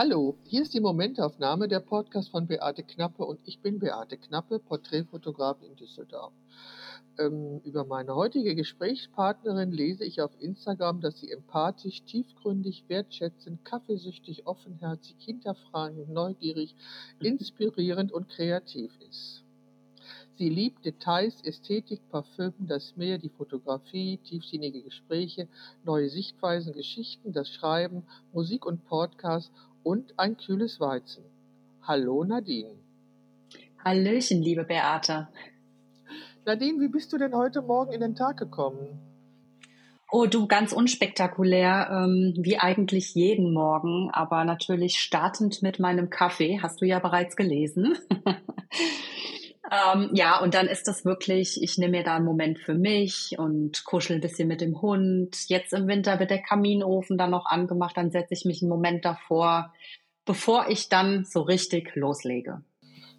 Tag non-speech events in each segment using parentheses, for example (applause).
Hallo, hier ist die Momentaufnahme, der Podcast von Beate Knappe und ich bin Beate Knappe, Porträtfotografin in Düsseldorf. Ähm, über meine heutige Gesprächspartnerin lese ich auf Instagram, dass sie empathisch, tiefgründig, wertschätzend, kaffeesüchtig, offenherzig, hinterfragend, neugierig, (laughs) inspirierend und kreativ ist. Sie liebt Details, Ästhetik, Parfüm, das Meer, die Fotografie, tiefsinnige Gespräche, neue Sichtweisen, Geschichten, das Schreiben, Musik und Podcast und ein kühles Weizen. Hallo Nadine. Hallöchen, liebe Beate. Nadine, wie bist du denn heute Morgen in den Tag gekommen? Oh, du, ganz unspektakulär, ähm, wie eigentlich jeden Morgen, aber natürlich startend mit meinem Kaffee, hast du ja bereits gelesen. (laughs) Ähm, ja, und dann ist das wirklich, ich nehme mir da einen Moment für mich und kuschel ein bisschen mit dem Hund. Jetzt im Winter wird der Kaminofen dann noch angemacht, dann setze ich mich einen Moment davor, bevor ich dann so richtig loslege.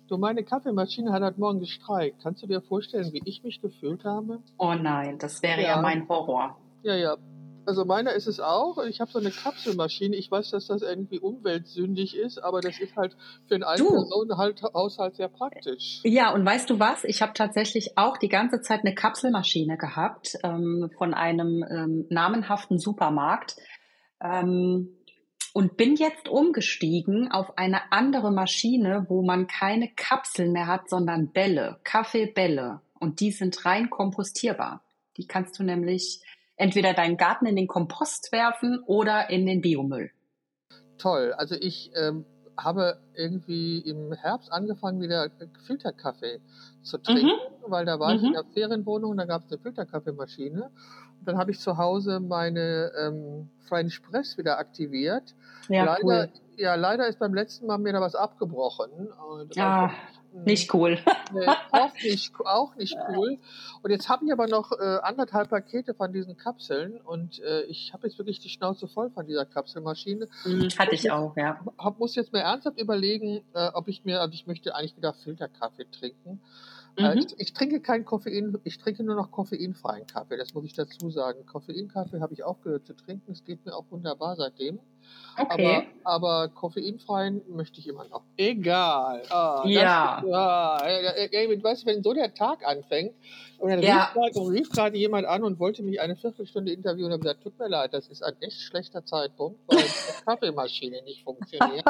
Du, meine Kaffeemaschine hat heute Morgen gestreikt. Kannst du dir vorstellen, wie ich mich gefühlt habe? Oh nein, das wäre ja, ja mein Horror. Ja, ja. Also meiner ist es auch. Ich habe so eine Kapselmaschine. Ich weiß, dass das irgendwie umweltsündig ist, aber das ist halt für einen Ein-Personen-Haushalt sehr praktisch. Ja, und weißt du was? Ich habe tatsächlich auch die ganze Zeit eine Kapselmaschine gehabt ähm, von einem ähm, namenhaften Supermarkt. Ähm, und bin jetzt umgestiegen auf eine andere Maschine, wo man keine Kapseln mehr hat, sondern Bälle, Kaffeebälle. Und die sind rein kompostierbar. Die kannst du nämlich entweder deinen Garten in den Kompost werfen oder in den Biomüll. Toll. Also ich ähm, habe irgendwie im Herbst angefangen, wieder Filterkaffee zu trinken, mhm. weil da war mhm. ich in der Ferienwohnung, da gab es eine Filterkaffeemaschine. Und dann habe ich zu Hause meine ähm, French Press wieder aktiviert. Ja, leider, cool. ja, leider ist beim letzten Mal mir da was abgebrochen. ja. Nicht cool. Nee, auch, nicht, auch nicht cool. Und jetzt habe ich aber noch äh, anderthalb Pakete von diesen Kapseln und äh, ich habe jetzt wirklich die Schnauze voll von dieser Kapselmaschine. Mhm, hatte ich auch, ja. Hab, muss jetzt mir ernsthaft überlegen, äh, ob ich mir, also ich möchte eigentlich wieder Filterkaffee trinken. Äh, mhm. Ich, ich, trinke kein Koffein, ich trinke nur noch koffeinfreien Kaffee, das muss ich dazu sagen. Koffeinkaffee habe ich aufgehört zu trinken, es geht mir auch wunderbar seitdem. Okay. Aber, aber koffeinfreien möchte ich immer noch. Egal. Oh, ja. Das, ah, weißt du, wenn so der Tag anfängt und dann ja. rief gerade jemand an und wollte mich eine Viertelstunde interviewen und habe gesagt, tut mir leid, das ist ein echt schlechter Zeitpunkt, weil die (laughs) Kaffeemaschine nicht funktioniert.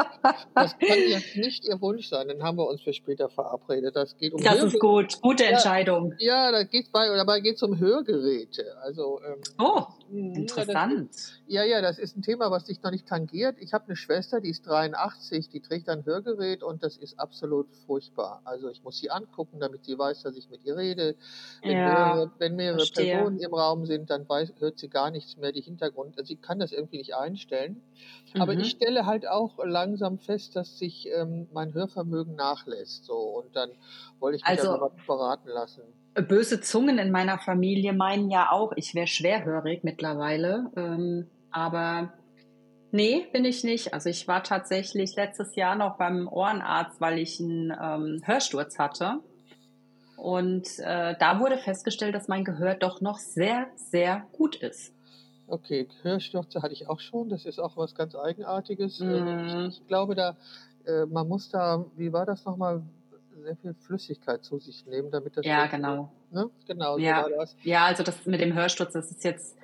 das kann jetzt nicht Ihr Wunsch sein. Dann haben wir uns für später verabredet. Das geht um Das Hörgeräte. ist gut. Gute Entscheidung. Ja, ja da geht's bei, dabei geht es um Hörgeräte. Also, ähm, oh, interessant. Ja, ja, das ist ein Thema, was dich noch nicht tangiert. Ich habe eine Schwester, die ist 83, die trägt ein Hörgerät und das ist absolut furchtbar. Also ich muss sie angucken, damit sie weiß, dass ich mit ihr rede. Wenn ja, mehrere, wenn mehrere Personen im Raum sind, dann weiß, hört sie gar nichts mehr, die Hintergrund. Also sie kann das irgendwie nicht einstellen. Mhm. Aber ich stelle halt auch langsam fest, dass sich ähm, mein Hörvermögen nachlässt. So und dann wollte ich mich also, darüber beraten lassen. Böse Zungen in meiner Familie meinen ja auch, ich wäre schwerhörig mittlerweile. Ähm, aber Nee, bin ich nicht. Also ich war tatsächlich letztes Jahr noch beim Ohrenarzt, weil ich einen ähm, Hörsturz hatte. Und äh, da wurde festgestellt, dass mein Gehör doch noch sehr, sehr gut ist. Okay, Hörstürze hatte ich auch schon. Das ist auch was ganz Eigenartiges. Mm. Ich, ich, glaube, da äh, man muss da, wie war das nochmal, sehr viel Flüssigkeit zu sich nehmen, damit das. Ja, genau. Ne? Genau, ja. So war das. Ja, also das mit dem Hörsturz, das ist jetzt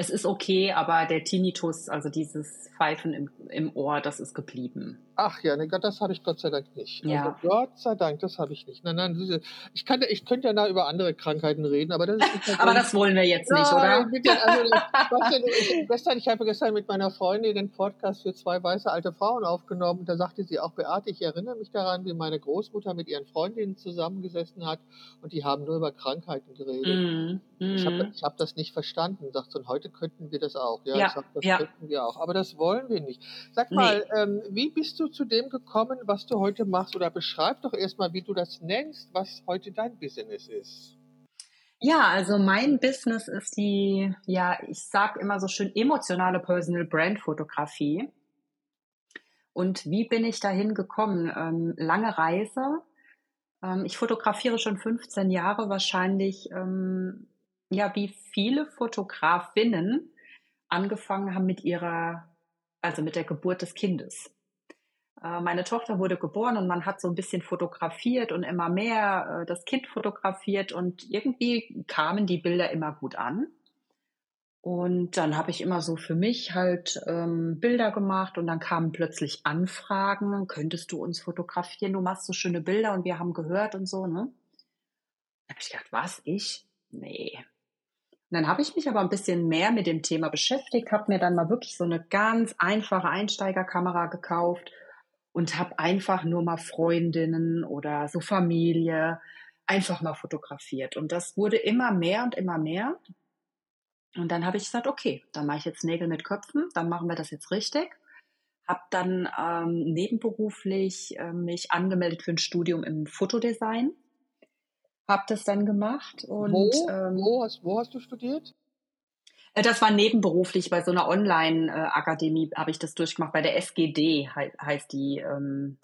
es ist okay, aber der Tinnitus, also dieses Pfeifen im, im Ohr, das ist geblieben. Ach ja, ne, das habe ich Gott sei Dank nicht. Ja. Also, Gott sei Dank, das habe ich nicht. Nein, nein, ich, kann, ich könnte ja da über andere Krankheiten reden, aber das ist (laughs) Aber das wollen wir jetzt nicht, oder? Bitte, also, ich, gestern, ich habe gestern mit meiner Freundin den Podcast für zwei weiße alte Frauen aufgenommen. Da sagte sie auch, Beate, ich erinnere mich daran, wie meine Großmutter mit ihren Freundinnen zusammengesessen hat und die haben nur über Krankheiten geredet. Mm, mm. Ich habe ich hab das nicht verstanden. Sagt und heute könnten wir das auch. Ja, ja, sag, das ja. könnten wir auch. Aber das wollen wir nicht. Sag mal, nee. ähm, wie bist du zu dem gekommen, was du heute machst? Oder beschreib doch erstmal, wie du das nennst, was heute dein Business ist. Ja, also mein Business ist die, ja, ich sag immer so schön emotionale Personal Brand Fotografie. Und wie bin ich dahin gekommen? Ähm, lange Reise. Ähm, ich fotografiere schon 15 Jahre wahrscheinlich, ähm, ja, wie viele Fotografinnen angefangen haben mit ihrer, also mit der Geburt des Kindes. Äh, meine Tochter wurde geboren und man hat so ein bisschen fotografiert und immer mehr äh, das Kind fotografiert und irgendwie kamen die Bilder immer gut an. Und dann habe ich immer so für mich halt ähm, Bilder gemacht und dann kamen plötzlich Anfragen, könntest du uns fotografieren, du machst so schöne Bilder und wir haben gehört und so, ne? Da habe ich gedacht, was, ich? Nee. Und dann habe ich mich aber ein bisschen mehr mit dem Thema beschäftigt, habe mir dann mal wirklich so eine ganz einfache Einsteigerkamera gekauft und habe einfach nur mal Freundinnen oder so Familie einfach mal fotografiert. Und das wurde immer mehr und immer mehr. Und dann habe ich gesagt, okay, dann mache ich jetzt Nägel mit Köpfen, dann machen wir das jetzt richtig. Habe dann ähm, nebenberuflich äh, mich angemeldet für ein Studium im Fotodesign. Habe das dann gemacht. Und, wo, ähm, wo, hast, wo hast du studiert? Äh, das war nebenberuflich bei so einer Online-Akademie, habe ich das durchgemacht. Bei der SGD he heißt die. Ähm,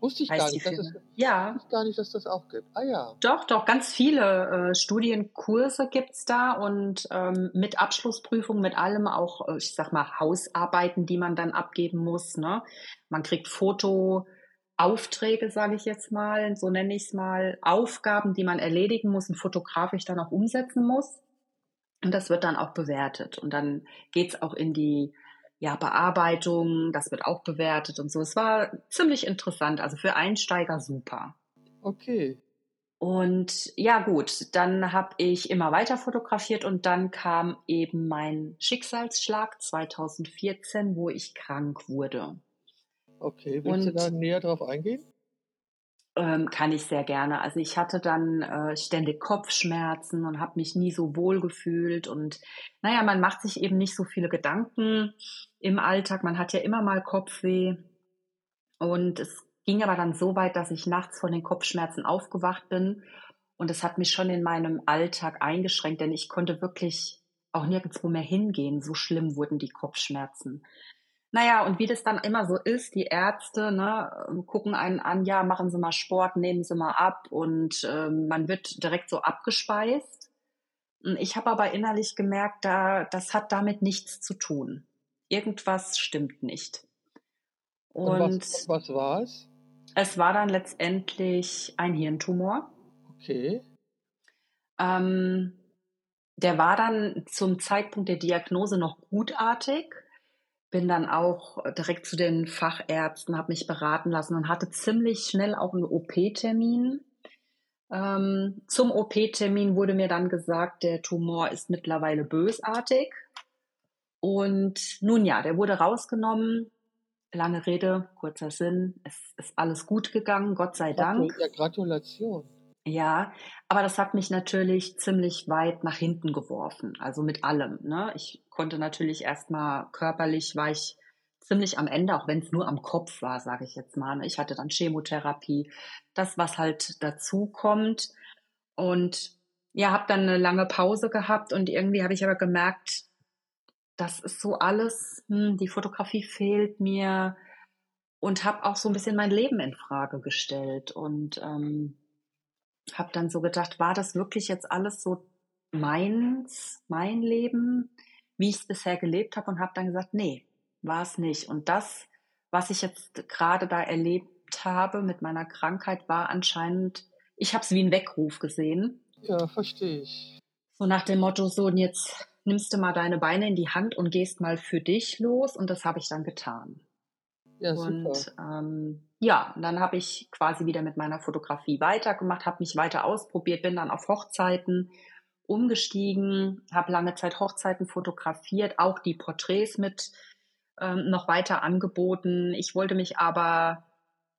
Wusste ich gar nicht, dass es, ja. wusste gar nicht, dass das auch gibt. Ah ja. Doch, doch, ganz viele äh, Studienkurse gibt's da und ähm, mit Abschlussprüfung, mit allem auch, äh, ich sag mal, Hausarbeiten, die man dann abgeben muss. Ne? Man kriegt Fotoaufträge, sage ich jetzt mal, so nenne ich es mal, Aufgaben, die man erledigen muss und fotografisch dann auch umsetzen muss. Und das wird dann auch bewertet. Und dann geht's auch in die ja, Bearbeitung, das wird auch bewertet und so. Es war ziemlich interessant, also für Einsteiger super. Okay. Und ja gut, dann habe ich immer weiter fotografiert und dann kam eben mein Schicksalsschlag 2014, wo ich krank wurde. Okay, willst und, du da näher drauf eingehen? Ähm, kann ich sehr gerne. Also ich hatte dann äh, ständig Kopfschmerzen und habe mich nie so wohl gefühlt und naja, man macht sich eben nicht so viele Gedanken im Alltag. Man hat ja immer mal Kopfweh und es ging aber dann so weit, dass ich nachts von den Kopfschmerzen aufgewacht bin und es hat mich schon in meinem Alltag eingeschränkt, denn ich konnte wirklich auch nirgendwo mehr hingehen. So schlimm wurden die Kopfschmerzen. Naja, und wie das dann immer so ist, die Ärzte ne, gucken einen an, ja, machen Sie mal Sport, nehmen Sie mal ab und ähm, man wird direkt so abgespeist. Ich habe aber innerlich gemerkt, da, das hat damit nichts zu tun. Irgendwas stimmt nicht. Und, und was, was war es? Es war dann letztendlich ein Hirntumor. Okay. Ähm, der war dann zum Zeitpunkt der Diagnose noch gutartig bin dann auch direkt zu den Fachärzten, habe mich beraten lassen und hatte ziemlich schnell auch einen OP-Termin. Ähm, zum OP-Termin wurde mir dann gesagt, der Tumor ist mittlerweile bösartig. Und nun ja, der wurde rausgenommen. Lange Rede, kurzer Sinn. Es ist alles gut gegangen, Gott sei Dank. Ja, Gratulation. Ja, aber das hat mich natürlich ziemlich weit nach hinten geworfen, also mit allem. Ne? Ich konnte natürlich erstmal körperlich, war ich ziemlich am Ende, auch wenn es nur am Kopf war, sage ich jetzt mal. Ne? Ich hatte dann Chemotherapie, das, was halt dazu kommt. Und ja, habe dann eine lange Pause gehabt und irgendwie habe ich aber gemerkt, das ist so alles, hm, die Fotografie fehlt mir und habe auch so ein bisschen mein Leben in Frage gestellt und ähm, habe dann so gedacht, war das wirklich jetzt alles so meins, mein Leben, wie ich es bisher gelebt habe und habe dann gesagt, nee, war es nicht. Und das, was ich jetzt gerade da erlebt habe mit meiner Krankheit, war anscheinend, ich habe es wie ein Weckruf gesehen. Ja, verstehe ich. So nach dem Motto, so und jetzt nimmst du mal deine Beine in die Hand und gehst mal für dich los und das habe ich dann getan. Ja, und ähm, ja, dann habe ich quasi wieder mit meiner Fotografie weitergemacht, habe mich weiter ausprobiert, bin dann auf Hochzeiten umgestiegen, habe lange Zeit Hochzeiten fotografiert, auch die Porträts mit ähm, noch weiter angeboten. Ich wollte mich aber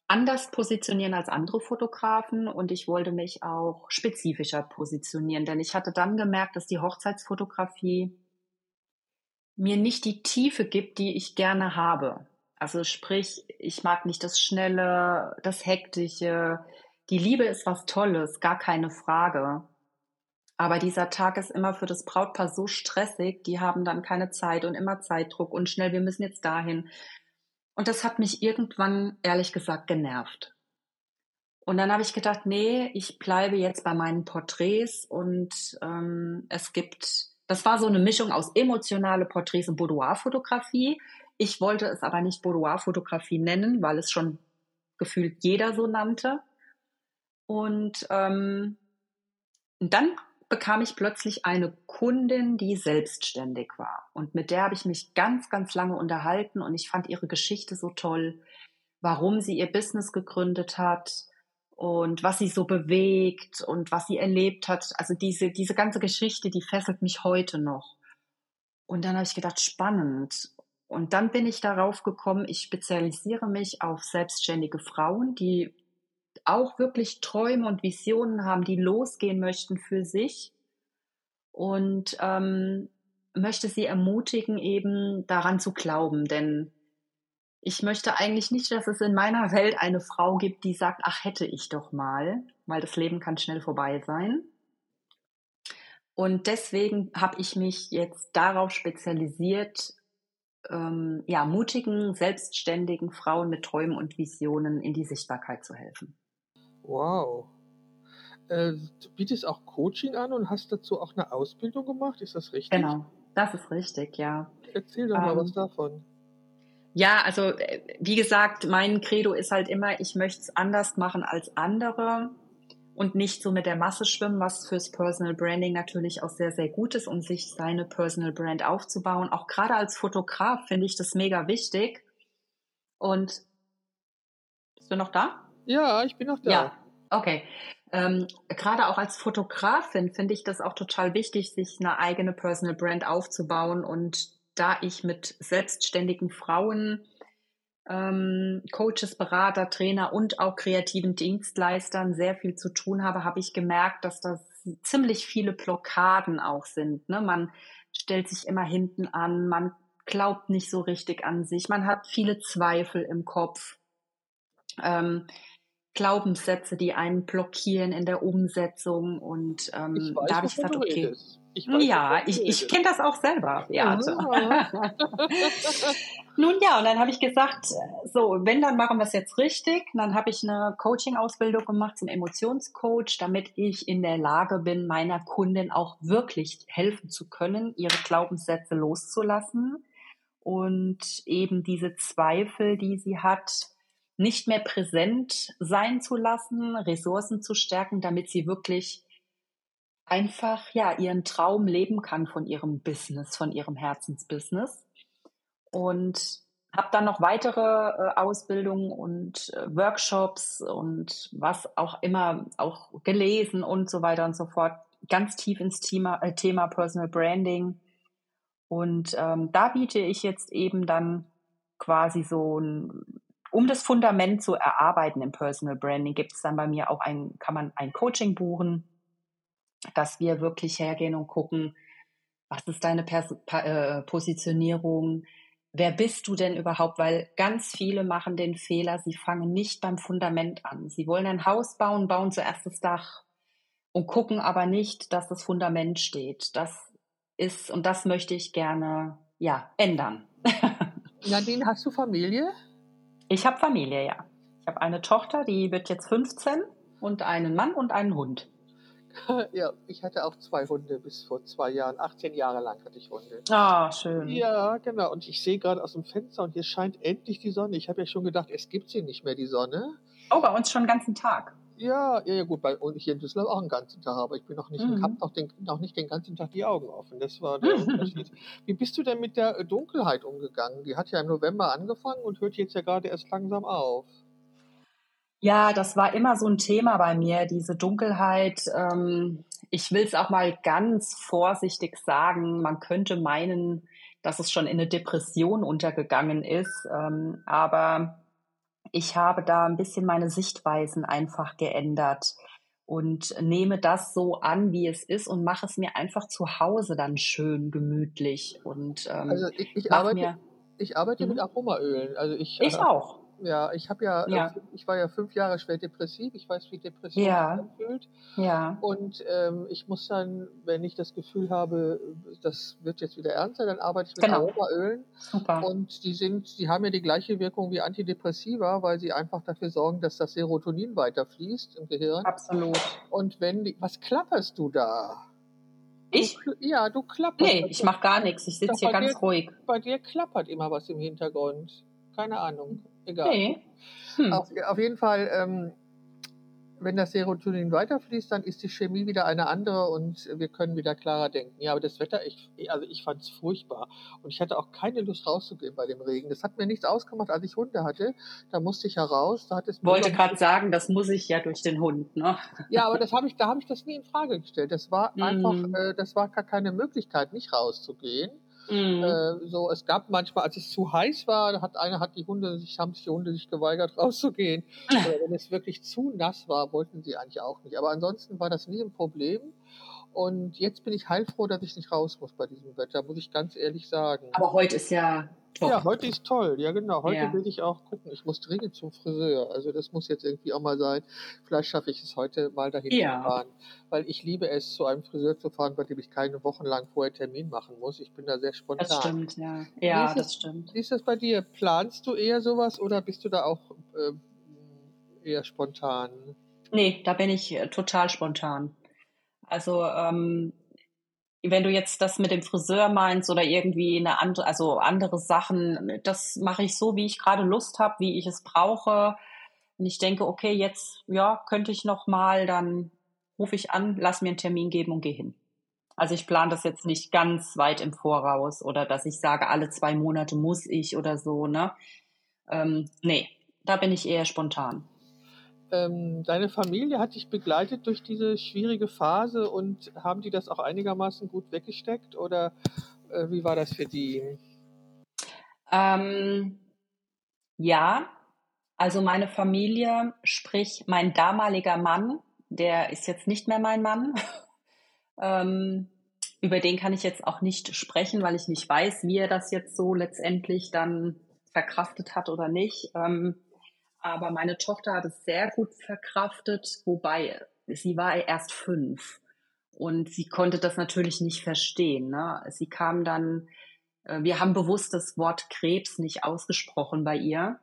anders positionieren als andere Fotografen und ich wollte mich auch spezifischer positionieren, denn ich hatte dann gemerkt, dass die Hochzeitsfotografie mir nicht die Tiefe gibt, die ich gerne habe. Also sprich, ich mag nicht das Schnelle, das Hektische. Die Liebe ist was Tolles, gar keine Frage. Aber dieser Tag ist immer für das Brautpaar so stressig, die haben dann keine Zeit und immer Zeitdruck und schnell, wir müssen jetzt dahin. Und das hat mich irgendwann, ehrlich gesagt, genervt. Und dann habe ich gedacht, nee, ich bleibe jetzt bei meinen Porträts und ähm, es gibt Das war so eine Mischung aus emotionale Porträts und Boudoir-Fotografie. Ich wollte es aber nicht Boudoir-Fotografie nennen, weil es schon gefühlt jeder so nannte. Und ähm, dann bekam ich plötzlich eine Kundin, die selbstständig war. Und mit der habe ich mich ganz, ganz lange unterhalten und ich fand ihre Geschichte so toll, warum sie ihr Business gegründet hat und was sie so bewegt und was sie erlebt hat. Also diese, diese ganze Geschichte, die fesselt mich heute noch. Und dann habe ich gedacht, spannend. Und dann bin ich darauf gekommen, ich spezialisiere mich auf selbstständige Frauen, die auch wirklich Träume und Visionen haben, die losgehen möchten für sich und ähm, möchte sie ermutigen, eben daran zu glauben. Denn ich möchte eigentlich nicht, dass es in meiner Welt eine Frau gibt, die sagt, ach hätte ich doch mal, weil das Leben kann schnell vorbei sein. Und deswegen habe ich mich jetzt darauf spezialisiert, ähm, ja, mutigen, selbstständigen Frauen mit Träumen und Visionen in die Sichtbarkeit zu helfen. Wow. Äh, du bietest auch Coaching an und hast dazu auch eine Ausbildung gemacht, ist das richtig? Genau, das ist richtig, ja. Erzähl doch mal ähm, was davon. Ja, also äh, wie gesagt, mein Credo ist halt immer, ich möchte es anders machen als andere und nicht so mit der Masse schwimmen, was fürs Personal Branding natürlich auch sehr, sehr gut ist, um sich seine Personal Brand aufzubauen. Auch gerade als Fotograf finde ich das mega wichtig. Und bist du noch da? Ja, ich bin noch da. Ja, okay. Ähm, gerade auch als Fotografin finde ich das auch total wichtig, sich eine eigene Personal Brand aufzubauen. Und da ich mit selbstständigen Frauen, ähm, Coaches, Berater, Trainer und auch kreativen Dienstleistern sehr viel zu tun habe, habe ich gemerkt, dass das ziemlich viele Blockaden auch sind. Ne? Man stellt sich immer hinten an, man glaubt nicht so richtig an sich, man hat viele Zweifel im Kopf. Ähm, Glaubenssätze, die einen blockieren in der Umsetzung. Und ähm, ich weiß, da habe ich gesagt, okay. Ich weiß, ja, ich, ich kenne das auch selber. Ja, also. (laughs) Nun ja, und dann habe ich gesagt, so, wenn, dann machen wir es jetzt richtig. Und dann habe ich eine Coaching-Ausbildung gemacht zum Emotionscoach, damit ich in der Lage bin, meiner Kundin auch wirklich helfen zu können, ihre Glaubenssätze loszulassen und eben diese Zweifel, die sie hat, nicht mehr präsent sein zu lassen, Ressourcen zu stärken, damit sie wirklich einfach ja ihren Traum leben kann von ihrem Business, von ihrem Herzensbusiness. Und habe dann noch weitere äh, Ausbildungen und äh, Workshops und was auch immer auch gelesen und so weiter und so fort. Ganz tief ins Thema, äh, Thema Personal Branding. Und ähm, da biete ich jetzt eben dann quasi so ein um das Fundament zu erarbeiten im Personal Branding, gibt es dann bei mir auch ein, kann man ein Coaching buchen, dass wir wirklich hergehen und gucken, was ist deine Pers äh, Positionierung, wer bist du denn überhaupt? Weil ganz viele machen den Fehler, sie fangen nicht beim Fundament an. Sie wollen ein Haus bauen, bauen zuerst das Dach und gucken aber nicht, dass das Fundament steht. Das ist, und das möchte ich gerne, ja, ändern. (laughs) Nadine, hast du Familie? Ich habe Familie, ja. Ich habe eine Tochter, die wird jetzt 15 und einen Mann und einen Hund. (laughs) Ja, ich hatte auch zwei Hunde bis vor zwei Jahren. 18 Jahre lang hatte ich Hunde. Ah, schön. Ja, genau. Und ich sehe gerade aus dem Fenster und hier scheint endlich die Sonne. Ich habe ja schon gedacht, es gibt sie nicht mehr, die Sonne. Oh, bei uns schon den ganzen Tag. Ja, ja, ja, gut, bei uns hier in Düsseldorf auch den ganzen Tag, aber ich bin noch nicht, mhm. habe noch, noch nicht den ganzen Tag die Augen offen. Das war der (laughs) Unterschied. Wie bist du denn mit der Dunkelheit umgegangen? Die hat ja im November angefangen und hört jetzt ja gerade erst langsam auf. Ja, das war immer so ein Thema bei mir, diese Dunkelheit. Ähm, ich will es auch mal ganz vorsichtig sagen. Man könnte meinen, dass es schon in eine Depression untergegangen ist. Ähm, aber ich habe da ein bisschen meine Sichtweisen einfach geändert und nehme das so an, wie es ist und mache es mir einfach zu Hause dann schön gemütlich. Und, ähm, also ich, ich arbeite, ich arbeite mhm. mit Aromaölen. Also ich, ich äh, auch. Ja, ich habe ja, ja. Äh, ich war ja fünf Jahre schwer depressiv. Ich weiß, wie Depression ja. sich anfühlt. Ja. Und ähm, ich muss dann, wenn ich das Gefühl habe, das wird jetzt wieder ernster, dann arbeite ich mit genau. Aromaölen. Super. Und die sind, die haben ja die gleiche Wirkung wie Antidepressiva, weil sie einfach dafür sorgen, dass das Serotonin weiterfließt im Gehirn. Absolut. Und wenn die, was klapperst du da? Ich? Du, ja, du klapperst. Nee, ich mache gar nichts. Ich sitze hier ganz dir, ruhig. Bei dir klappert immer was im Hintergrund. Keine Ahnung. Egal. Nee. Hm. Auf, auf, jeden Fall ähm, wenn das Serotonin weiterfließt, dann ist die Chemie wieder eine andere und wir können wieder klarer denken. Ja, aber das Wetter, ich, also ich fand es furchtbar. Und ich hatte auch keine Lust rauszugehen bei dem Regen. Das hat mir nichts ausgemacht, als ich Hunde hatte. Da musste ich ja raus. Da hat es Wollte gerade sagen, das muss ich ja durch den Hund, ne? Ja, aber das habe ich, da habe ich das nie in Frage gestellt. Das war mm. einfach, äh, das war gar keine Möglichkeit, nicht rauszugehen. Mhm. Äh, so, es gab manchmal, als es zu heiß war, hat einer hat die Hunde sich, haben sich die Hunde sich geweigert, (laughs) rauszugehen. Oder wenn es wirklich zu nass war, wollten sie eigentlich auch nicht. Aber ansonsten war das nie ein Problem. Und jetzt bin ich heilfroh, dass ich nicht raus muss bei diesem Wetter, muss ich ganz ehrlich sagen. Aber heute ist ja Top. Ja, heute ist toll. Ja, genau. Heute ja. will ich auch gucken. Ich muss dringend zum Friseur. Also das muss jetzt irgendwie auch mal sein. Vielleicht schaffe ich es heute mal dahin ja. zu fahren. Weil ich liebe es, zu einem Friseur zu fahren, bei dem ich keine Wochen lang vorher Termin machen muss. Ich bin da sehr spontan. Das stimmt, ja. Ja, das, das stimmt. Wie ist das bei dir? Planst du eher sowas oder bist du da auch äh, eher spontan? Nee, da bin ich äh, total spontan. Also ähm, wenn du jetzt das mit dem Friseur meinst oder irgendwie eine andere, also andere Sachen, das mache ich so, wie ich gerade Lust habe, wie ich es brauche. Und ich denke, okay, jetzt ja, könnte ich noch mal, dann rufe ich an, lass mir einen Termin geben und gehe hin. Also ich plane das jetzt nicht ganz weit im Voraus oder dass ich sage, alle zwei Monate muss ich oder so, ne? Ähm, nee, da bin ich eher spontan ähm, deine Familie hat dich begleitet durch diese schwierige Phase und haben die das auch einigermaßen gut weggesteckt oder äh, wie war das für die? Ähm, ja, also meine Familie, sprich mein damaliger Mann, der ist jetzt nicht mehr mein Mann. (laughs) ähm, über den kann ich jetzt auch nicht sprechen, weil ich nicht weiß, wie er das jetzt so letztendlich dann verkraftet hat oder nicht. Ähm, aber meine Tochter hat es sehr gut verkraftet, wobei sie war erst fünf und sie konnte das natürlich nicht verstehen. Ne? Sie kam dann, äh, wir haben bewusst das Wort Krebs nicht ausgesprochen bei ihr,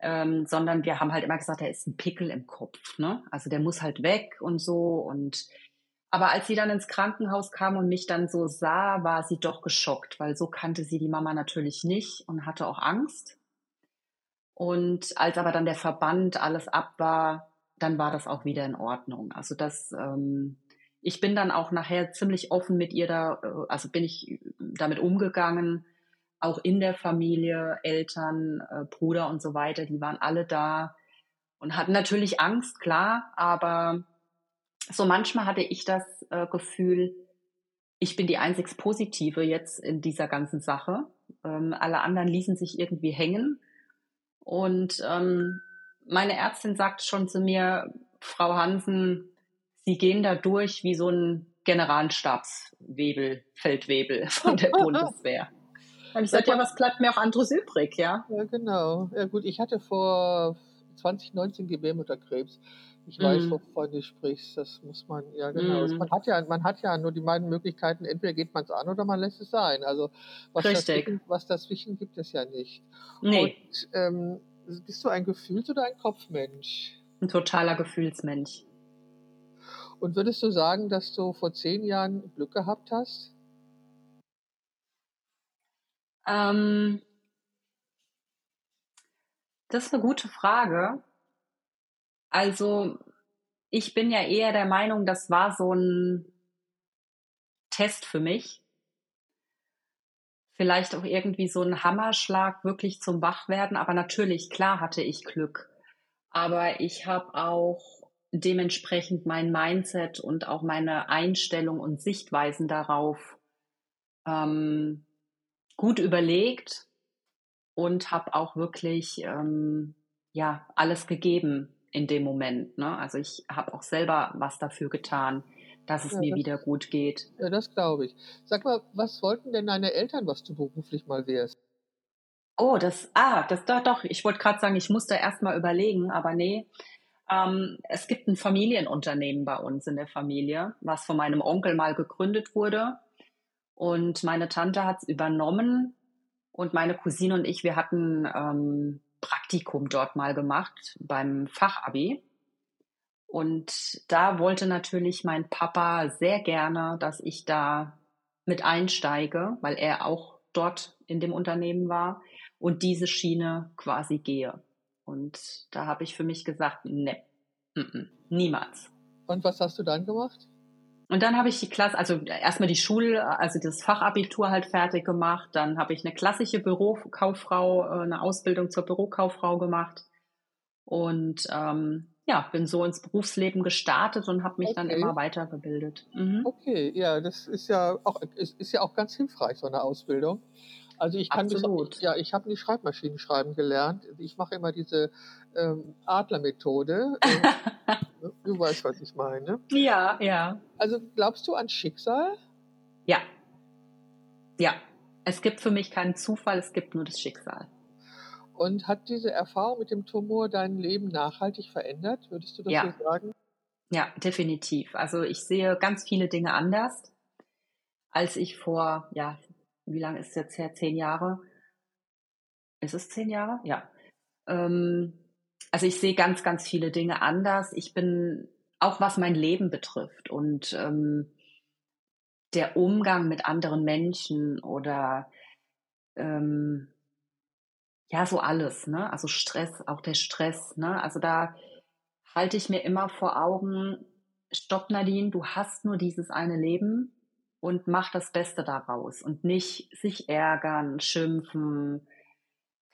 ähm, sondern wir haben halt immer gesagt, er ist ein Pickel im Kopf. Ne? Also der muss halt weg und so. Und aber als sie dann ins Krankenhaus kam und mich dann so sah, war sie doch geschockt, weil so kannte sie die Mama natürlich nicht und hatte auch Angst. Und als aber dann der Verband alles ab war, dann war das auch wieder in Ordnung. Also das, ähm, ich bin dann auch nachher ziemlich offen mit ihr da, äh, also bin ich damit umgegangen, auch in der Familie, Eltern, äh, Bruder und so weiter, die waren alle da und hatten natürlich Angst, klar, aber so manchmal hatte ich das äh, Gefühl, ich bin die einzig Positive jetzt in dieser ganzen Sache. Ähm, alle anderen ließen sich irgendwie hängen und ähm, meine Ärztin sagt schon zu mir, Frau Hansen, Sie gehen da durch wie so ein Generalstabswebel, Feldwebel (laughs) von der Bundeswehr. Und ich sagte, ja, was bleibt mir auch anderes übrig, ja? Ja, genau. Ja gut, ich hatte vor 2019 Gebärmutterkrebs. Ich weiß, mm. wovon du sprichst. Das muss man, ja genau. Mm. Man hat ja, man hat ja nur die beiden Möglichkeiten, entweder geht man es an oder man lässt es sein. Also was, Richtig. Das, was dazwischen gibt es ja nicht. Nee. Und ähm, bist du ein Gefühls- oder ein Kopfmensch? Ein totaler Gefühlsmensch. Und würdest du sagen, dass du vor zehn Jahren Glück gehabt hast? Ähm, das ist eine gute Frage. Also ich bin ja eher der Meinung, das war so ein Test für mich. Vielleicht auch irgendwie so ein Hammerschlag wirklich zum Wachwerden. Aber natürlich, klar hatte ich Glück. Aber ich habe auch dementsprechend mein Mindset und auch meine Einstellung und Sichtweisen darauf ähm, gut überlegt und habe auch wirklich ähm, ja alles gegeben in dem Moment. Ne? Also ich habe auch selber was dafür getan, dass es ja, mir das, wieder gut geht. Ja, das glaube ich. Sag mal, was wollten denn deine Eltern, was du beruflich mal wärst? Oh, das, ah, das doch, doch. Ich wollte gerade sagen, ich musste erst mal überlegen, aber nee. Ähm, es gibt ein Familienunternehmen bei uns in der Familie, was von meinem Onkel mal gegründet wurde. Und meine Tante hat es übernommen. Und meine Cousine und ich, wir hatten ähm, Praktikum dort mal gemacht beim Fachabi. Und da wollte natürlich mein Papa sehr gerne, dass ich da mit einsteige, weil er auch dort in dem Unternehmen war und diese Schiene quasi gehe. Und da habe ich für mich gesagt, ne, niemals. Und was hast du dann gemacht? Und dann habe ich die Klasse, also erstmal die Schule, also das Fachabitur halt fertig gemacht. Dann habe ich eine klassische Bürokauffrau, äh, eine Ausbildung zur Bürokauffrau gemacht. Und ähm, ja, bin so ins Berufsleben gestartet und habe mich okay. dann immer weitergebildet. Mhm. Okay, ja, das ist ja auch ist, ist, ja auch ganz hilfreich so eine Ausbildung. Also ich kann Absolut. Bis, ja, ich habe die Schreibmaschinen schreiben gelernt. Ich mache immer diese ähm, Adlermethode. (laughs) Äh, du weißt, was ich meine. Ja, ja. Also glaubst du an Schicksal? Ja. Ja. Es gibt für mich keinen Zufall, es gibt nur das Schicksal. Und hat diese Erfahrung mit dem Tumor dein Leben nachhaltig verändert? Würdest du das ja. so sagen? Ja, definitiv. Also ich sehe ganz viele Dinge anders, als ich vor, ja, wie lange ist es jetzt her? Zehn Jahre? Ist es zehn Jahre? Ja. Ähm, also ich sehe ganz, ganz viele Dinge anders. Ich bin, auch was mein Leben betrifft und ähm, der Umgang mit anderen Menschen oder ähm, ja, so alles, ne? Also Stress, auch der Stress, ne? Also da halte ich mir immer vor Augen, stopp Nadine, du hast nur dieses eine Leben und mach das Beste daraus und nicht sich ärgern, schimpfen,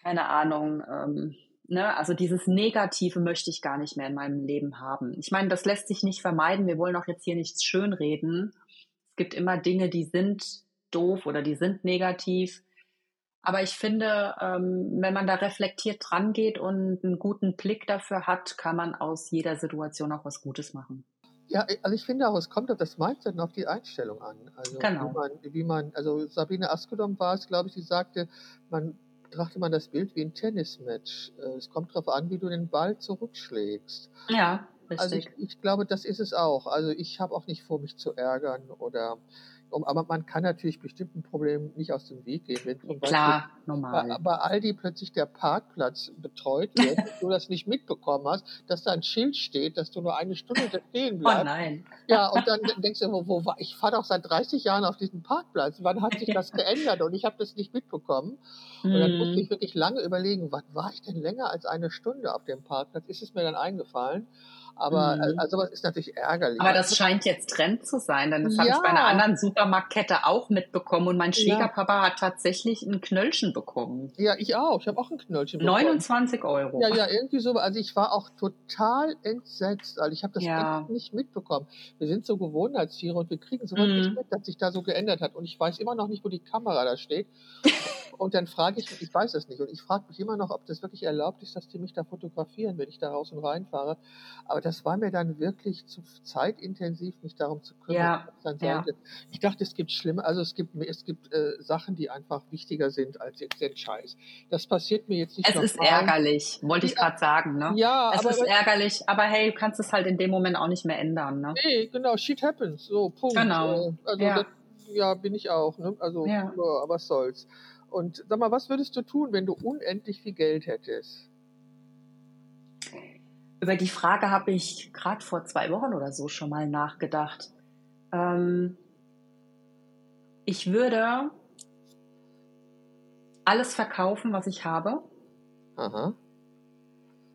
keine Ahnung, ähm, ne? Also dieses Negative möchte ich gar nicht mehr in meinem Leben haben. Ich meine, das lässt sich nicht vermeiden. Wir wollen auch jetzt hier nichts schönreden. Es gibt immer Dinge, die sind doof oder die sind negativ. Aber ich finde, ähm, wenn man da reflektiert dran geht und einen guten Blick dafür hat, kann man aus jeder Situation auch was Gutes machen. Ja, also ich finde auch, es kommt auf das Mindset und auf die Einstellung an. Also genau. Wie man, wie man, also Sabine Askedom war es, glaube ich, die sagte, man betrachte man das Bild wie ein Tennismatch. Äh, es kommt darauf an, wie du den Ball zurückschlägst. Ja, richtig. Also ich, ich glaube, das ist es auch. Also ich habe auch nicht vor, mich zu ärgern oder aber man kann natürlich bestimmten Problemen nicht aus dem Weg gehen. Wenn zum Klar, Beispiel normal. Bei, bei Aldi plötzlich der Parkplatz betreut wird du das nicht mitbekommen hast, dass da ein Schild steht, dass du nur eine Stunde stehen oh bleibst. Oh nein. Ja, und dann denkst du, wo, wo war ich? fahre doch seit 30 Jahren auf diesem Parkplatz. Wann hat sich das geändert? Und ich habe das nicht mitbekommen. Und dann musste hm. ich wirklich lange überlegen, was war ich denn länger als eine Stunde auf dem Parkplatz? Ist es mir dann eingefallen? Aber äh, mhm. also sowas ist natürlich ärgerlich. Aber das scheint jetzt Trend zu sein, denn das ja. habe ich bei einer anderen Supermarktkette auch mitbekommen und mein Schwiegerpapa ja. hat tatsächlich ein Knöllchen bekommen. Ja, ich auch. Ich habe auch ein Knöllchen bekommen. 29 Euro. Ja, ja, irgendwie so. Also ich war auch total entsetzt. Also ich habe das ja. nicht mitbekommen. Wir sind so Gewohnheitstiere und wir kriegen sowas mhm. nicht mit, dass sich da so geändert hat. Und ich weiß immer noch nicht, wo die Kamera da steht. (laughs) Und dann frage ich mich, ich weiß es nicht, und ich frage mich immer noch, ob das wirklich erlaubt ist, dass die mich da fotografieren, wenn ich da raus und reinfahre. Aber das war mir dann wirklich zu zeitintensiv, mich darum zu kümmern. Ja, ja. Ich dachte, es gibt schlimme, also es gibt, es gibt äh, Sachen, die einfach wichtiger sind als jetzt den Scheiß. Das passiert mir jetzt nicht. Es ist ärgerlich, wollte ich gerade sagen. Ne? Ja, es aber, ist ärgerlich, aber hey, du kannst es halt in dem Moment auch nicht mehr ändern. Ne? Nee, genau, shit happens, so, Punkt. Genau. Äh, also ja. Das, ja, bin ich auch. Ne? Also, ja. aber was soll's. Und sag mal, was würdest du tun, wenn du unendlich viel Geld hättest? Über die Frage habe ich gerade vor zwei Wochen oder so schon mal nachgedacht. Ähm, ich würde alles verkaufen, was ich habe. Aha.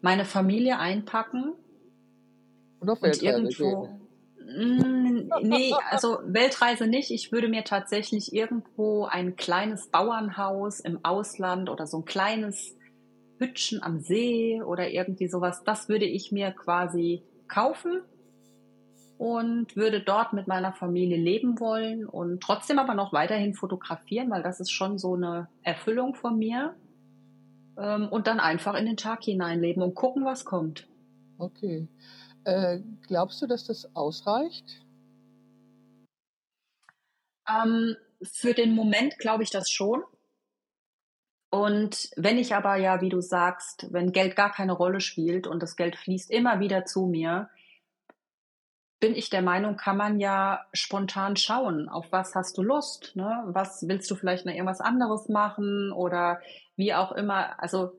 Meine Familie einpacken. Und auf und irgendwo. Gehen. Mm, nee, also Weltreise nicht. Ich würde mir tatsächlich irgendwo ein kleines Bauernhaus im Ausland oder so ein kleines Hütchen am See oder irgendwie sowas, das würde ich mir quasi kaufen und würde dort mit meiner Familie leben wollen und trotzdem aber noch weiterhin fotografieren, weil das ist schon so eine Erfüllung von mir. Ähm, und dann einfach in den Tag hineinleben und gucken, was kommt. Okay. Äh, glaubst du, dass das ausreicht? Ähm, für den Moment glaube ich das schon. Und wenn ich aber ja, wie du sagst, wenn Geld gar keine Rolle spielt und das Geld fließt immer wieder zu mir, bin ich der Meinung, kann man ja spontan schauen, auf was hast du Lust, ne? Was willst du vielleicht noch irgendwas anderes machen oder wie auch immer. Also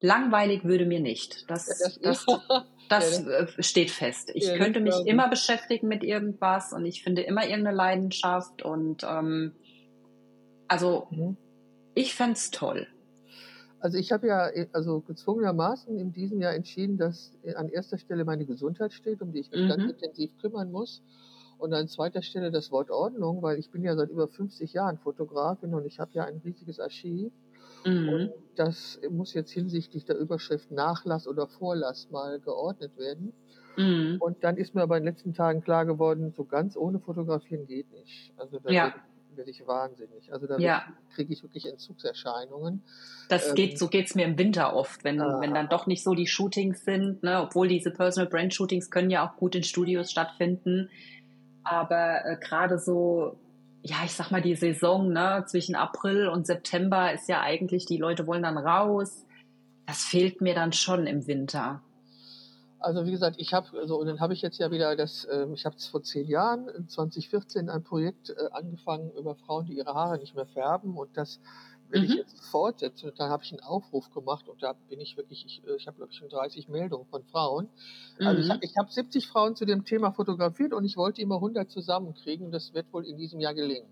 langweilig würde mir nicht. Das, Das (laughs) das, ja, das ja, äh, steht fest. Ich ja, könnte mich immer ich. beschäftigen mit irgendwas und ich finde immer irgendeine Leidenschaft und ähm, also Mhm. ich fänd's toll. Also ich habe ja äh, also gezwungenermaßen in diesem Jahr entschieden, dass äh, an erster Stelle meine Gesundheit steht, um die ich mich ganz Mhm. intensiv kümmern muss. Und an zweiter Stelle das Wort Ordnung, weil ich bin ja seit über 50 Jahren Fotografin und ich habe ja ein riesiges Archiv. Und Mhm. Das muss jetzt hinsichtlich der Überschrift Nachlass oder Vorlass mal geordnet werden. Mhm. Und dann ist mir aber in den letzten Tagen klar geworden, so ganz ohne Fotografieren geht nicht. Also da Ja, werde werd ich wahnsinnig. Also da ja. kriege ich wirklich Entzugserscheinungen. Das geht, Ähm, so geht's mir im Winter oft, wenn, wenn dann ah, doch nicht so die Shootings sind, ne? Obwohl diese Personal Brand Shootings können ja auch gut in Studios stattfinden. Aber äh, gerade so, ja, ich sag mal, die Saison, ne, zwischen April und September ist ja eigentlich, die Leute wollen dann raus. Das fehlt mir dann schon im Winter. Also wie gesagt, ich habe, also und dann habe ich jetzt ja wieder das, ähm, ich habe vor zehn Jahren, in 2014, ein Projekt äh, angefangen über Frauen, die ihre Haare nicht mehr färben und das will ich Mhm. jetzt fortsetzen und dann habe ich einen Aufruf gemacht und da bin ich wirklich, ich, äh, ich habe glaube ich schon 30 Meldungen von Frauen. Also ich habe Mhm. ich hab 70 Frauen zu dem Thema fotografiert und ich wollte immer 100 zusammenkriegen. Das wird wohl in diesem Jahr gelingen.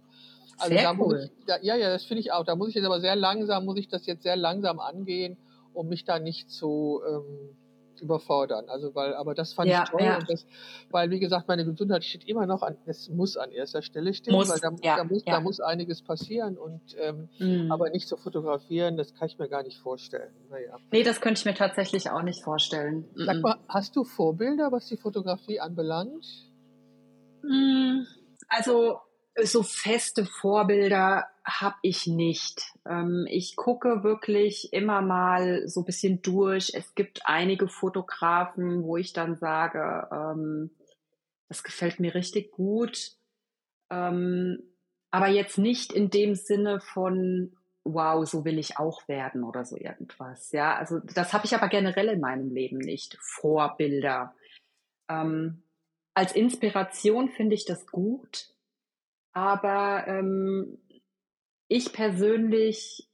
Also Sehr da muss ich, cool. da, ja, ja, das finde ich auch. Da muss ich jetzt aber sehr langsam, muss ich das jetzt sehr langsam angehen, um mich da nicht zu ähm, überfordern. Also weil, aber das fand ich Ja, toll ja. das, weil wie gesagt, meine Gesundheit steht immer noch an, es muss an erster Stelle stehen, weil Muss, da, da ja, muss, da muss einiges passieren und ähm, Mhm. aber nicht zu fotografieren, das kann ich mir gar nicht vorstellen. Naja. Nee, das könnte ich mir tatsächlich auch nicht vorstellen. Sag mal, hast du Vorbilder, was die Fotografie anbelangt? Mm, Also so feste Vorbilder habe ich nicht. Ähm, ich gucke wirklich immer mal so ein bisschen durch. Es gibt einige Fotografen, wo ich dann sage, ähm, das gefällt mir richtig gut. Ähm, aber jetzt nicht in dem Sinne von, wow, so will ich auch werden oder so irgendwas. Ja, also das habe ich aber generell in meinem Leben nicht. Vorbilder. Ähm, als Inspiration finde ich das gut, aber ähm, ich persönlich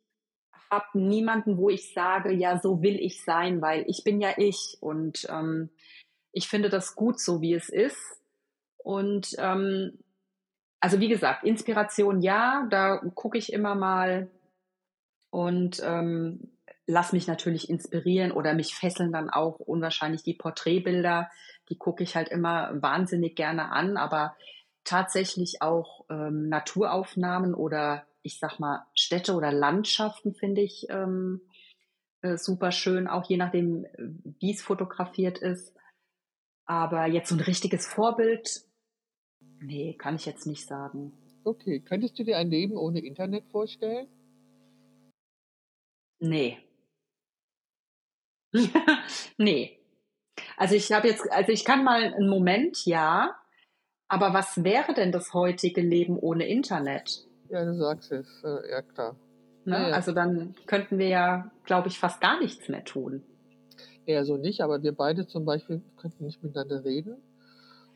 habe niemanden, wo ich sage, ja, so will ich sein, weil ich bin ja ich und ähm, ich finde das gut, so wie es ist. Und ähm, also wie gesagt, Inspiration ja, da gucke ich immer mal und ähm, lass mich natürlich inspirieren oder mich fesseln dann auch unwahrscheinlich die Porträtbilder. Die gucke ich halt immer wahnsinnig gerne an, aber tatsächlich auch ähm, Naturaufnahmen oder ich sag mal Städte oder Landschaften finde ich ähm, äh, super schön, auch je nachdem, wie es fotografiert ist. Aber jetzt so ein richtiges Vorbild, nee, kann ich jetzt nicht sagen. Okay, könntest du dir ein Leben ohne Internet vorstellen? Nee. (laughs) nee. Also ich habe jetzt, also ich kann mal einen Moment, ja, aber was wäre denn das heutige Leben ohne Internet? Ja, du sagst es, äh, ja klar. Ne? Ja, ja. Also dann könnten wir ja, glaube ich, fast gar nichts mehr tun. Eher so nicht, aber wir beide zum Beispiel könnten nicht miteinander reden.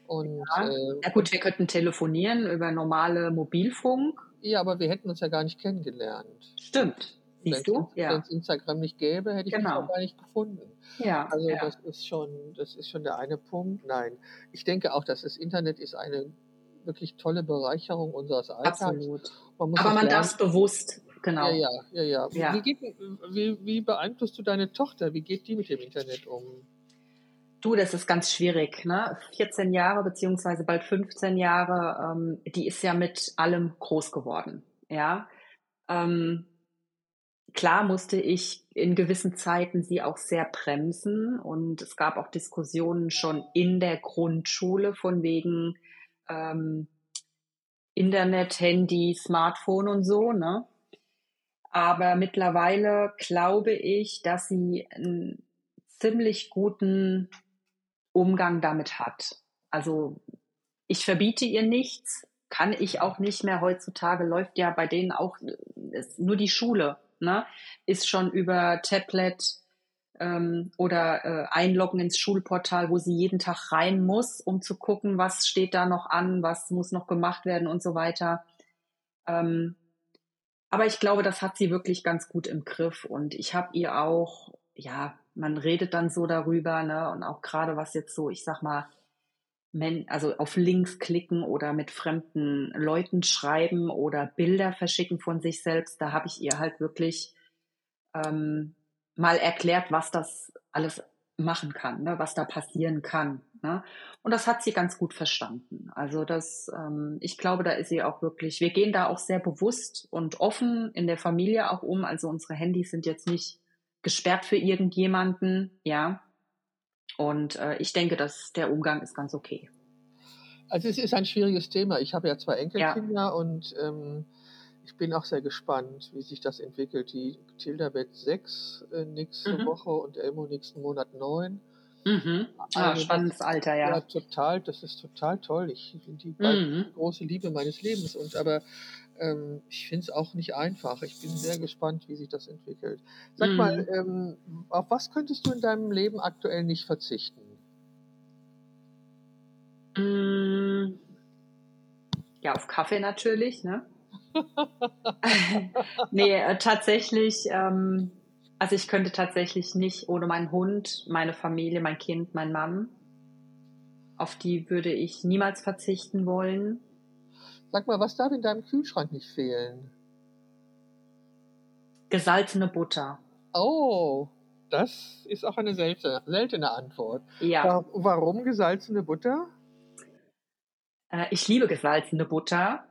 Und Ja. äh, Ja gut, wir könnten telefonieren über normale Mobilfunk. ja, aber wir hätten uns ja gar nicht kennengelernt. Stimmt. Wenn Siehst du? Ja. es Instagram nicht gäbe, hätte ich dich Genau. auch gar nicht gefunden. Ja. Also ja. das ist schon, das ist schon der eine Punkt. Nein, ich denke auch, dass das Internet ist eine wirklich tolle Bereicherung unseres Alltags. Absolut. Man Aber man darf es bewusst, genau. Ja, ja, ja, ja. Wie, Ja. Wie, geht, wie, wie beeinflusst du deine Tochter? Wie geht die mit dem Internet um? Du, das ist ganz schwierig. Ne? 14 Jahre beziehungsweise bald 15 Jahre, ähm, die ist ja mit allem groß geworden. Ja, ähm, klar musste ich in gewissen Zeiten sie auch sehr bremsen und es gab auch Diskussionen schon in der Grundschule von wegen ähm, Internet, Handy, Smartphone und so. Ne? Aber mittlerweile glaube ich, dass sie einen ziemlich guten Umgang damit hat. Also ich verbiete ihr nichts, kann ich auch nicht mehr. Heutzutage läuft ja bei denen auch ist nur die Schule, ne? Ist schon über Tablet ähm, oder äh, einloggen ins Schulportal, wo sie jeden Tag rein muss, um zu gucken, was steht da noch an, was muss noch gemacht werden und so weiter. Ähm, aber ich glaube, das hat sie wirklich ganz gut im Griff und ich habe ihr auch ja, man redet dann so darüber, ne? Und auch gerade was jetzt so, ich sag mal, also auf Links klicken oder mit fremden Leuten schreiben oder Bilder verschicken von sich selbst, da habe ich ihr halt wirklich ähm, mal erklärt, was das alles machen kann, ne, was da passieren kann. Ne? Und das hat sie ganz gut verstanden. Also das, ähm, ich glaube, da ist sie auch wirklich, wir gehen da auch sehr bewusst und offen in der Familie auch um. Also unsere Handys sind jetzt nicht gesperrt für irgendjemanden, ja. Und äh, ich denke, dass der Umgang ist ganz okay. Also es ist ein schwieriges Thema. Ich habe ja zwei Enkelkinder ja. und ähm, ich bin auch sehr gespannt, wie sich das entwickelt. Die Tilda wird sechs äh, nächste mhm. Woche und Elmo nächsten Monat neun. Mhm. Ah, also spannendes Alter, ja. Ja, total. Das ist total toll. Ich finde die mhm. große Liebe meines Lebens. Und aber ähm, ich finde es auch nicht einfach. Ich bin sehr gespannt, wie sich das entwickelt. Sag mhm. mal, ähm, auf was könntest du in deinem Leben aktuell nicht verzichten? Mm. Ja, auf Kaffee natürlich, ne? (laughs) nee, äh, tatsächlich, ähm, also ich könnte tatsächlich nicht ohne meinen Hund, meine Familie, mein Kind, mein Mann. Auf die würde ich niemals verzichten wollen. Sag mal, was darf in deinem Kühlschrank nicht fehlen? Gesalzene Butter. Oh, das ist auch eine seltene, seltene Antwort. Ja. Warum gesalzene Butter? Äh, ich liebe gesalzene Butter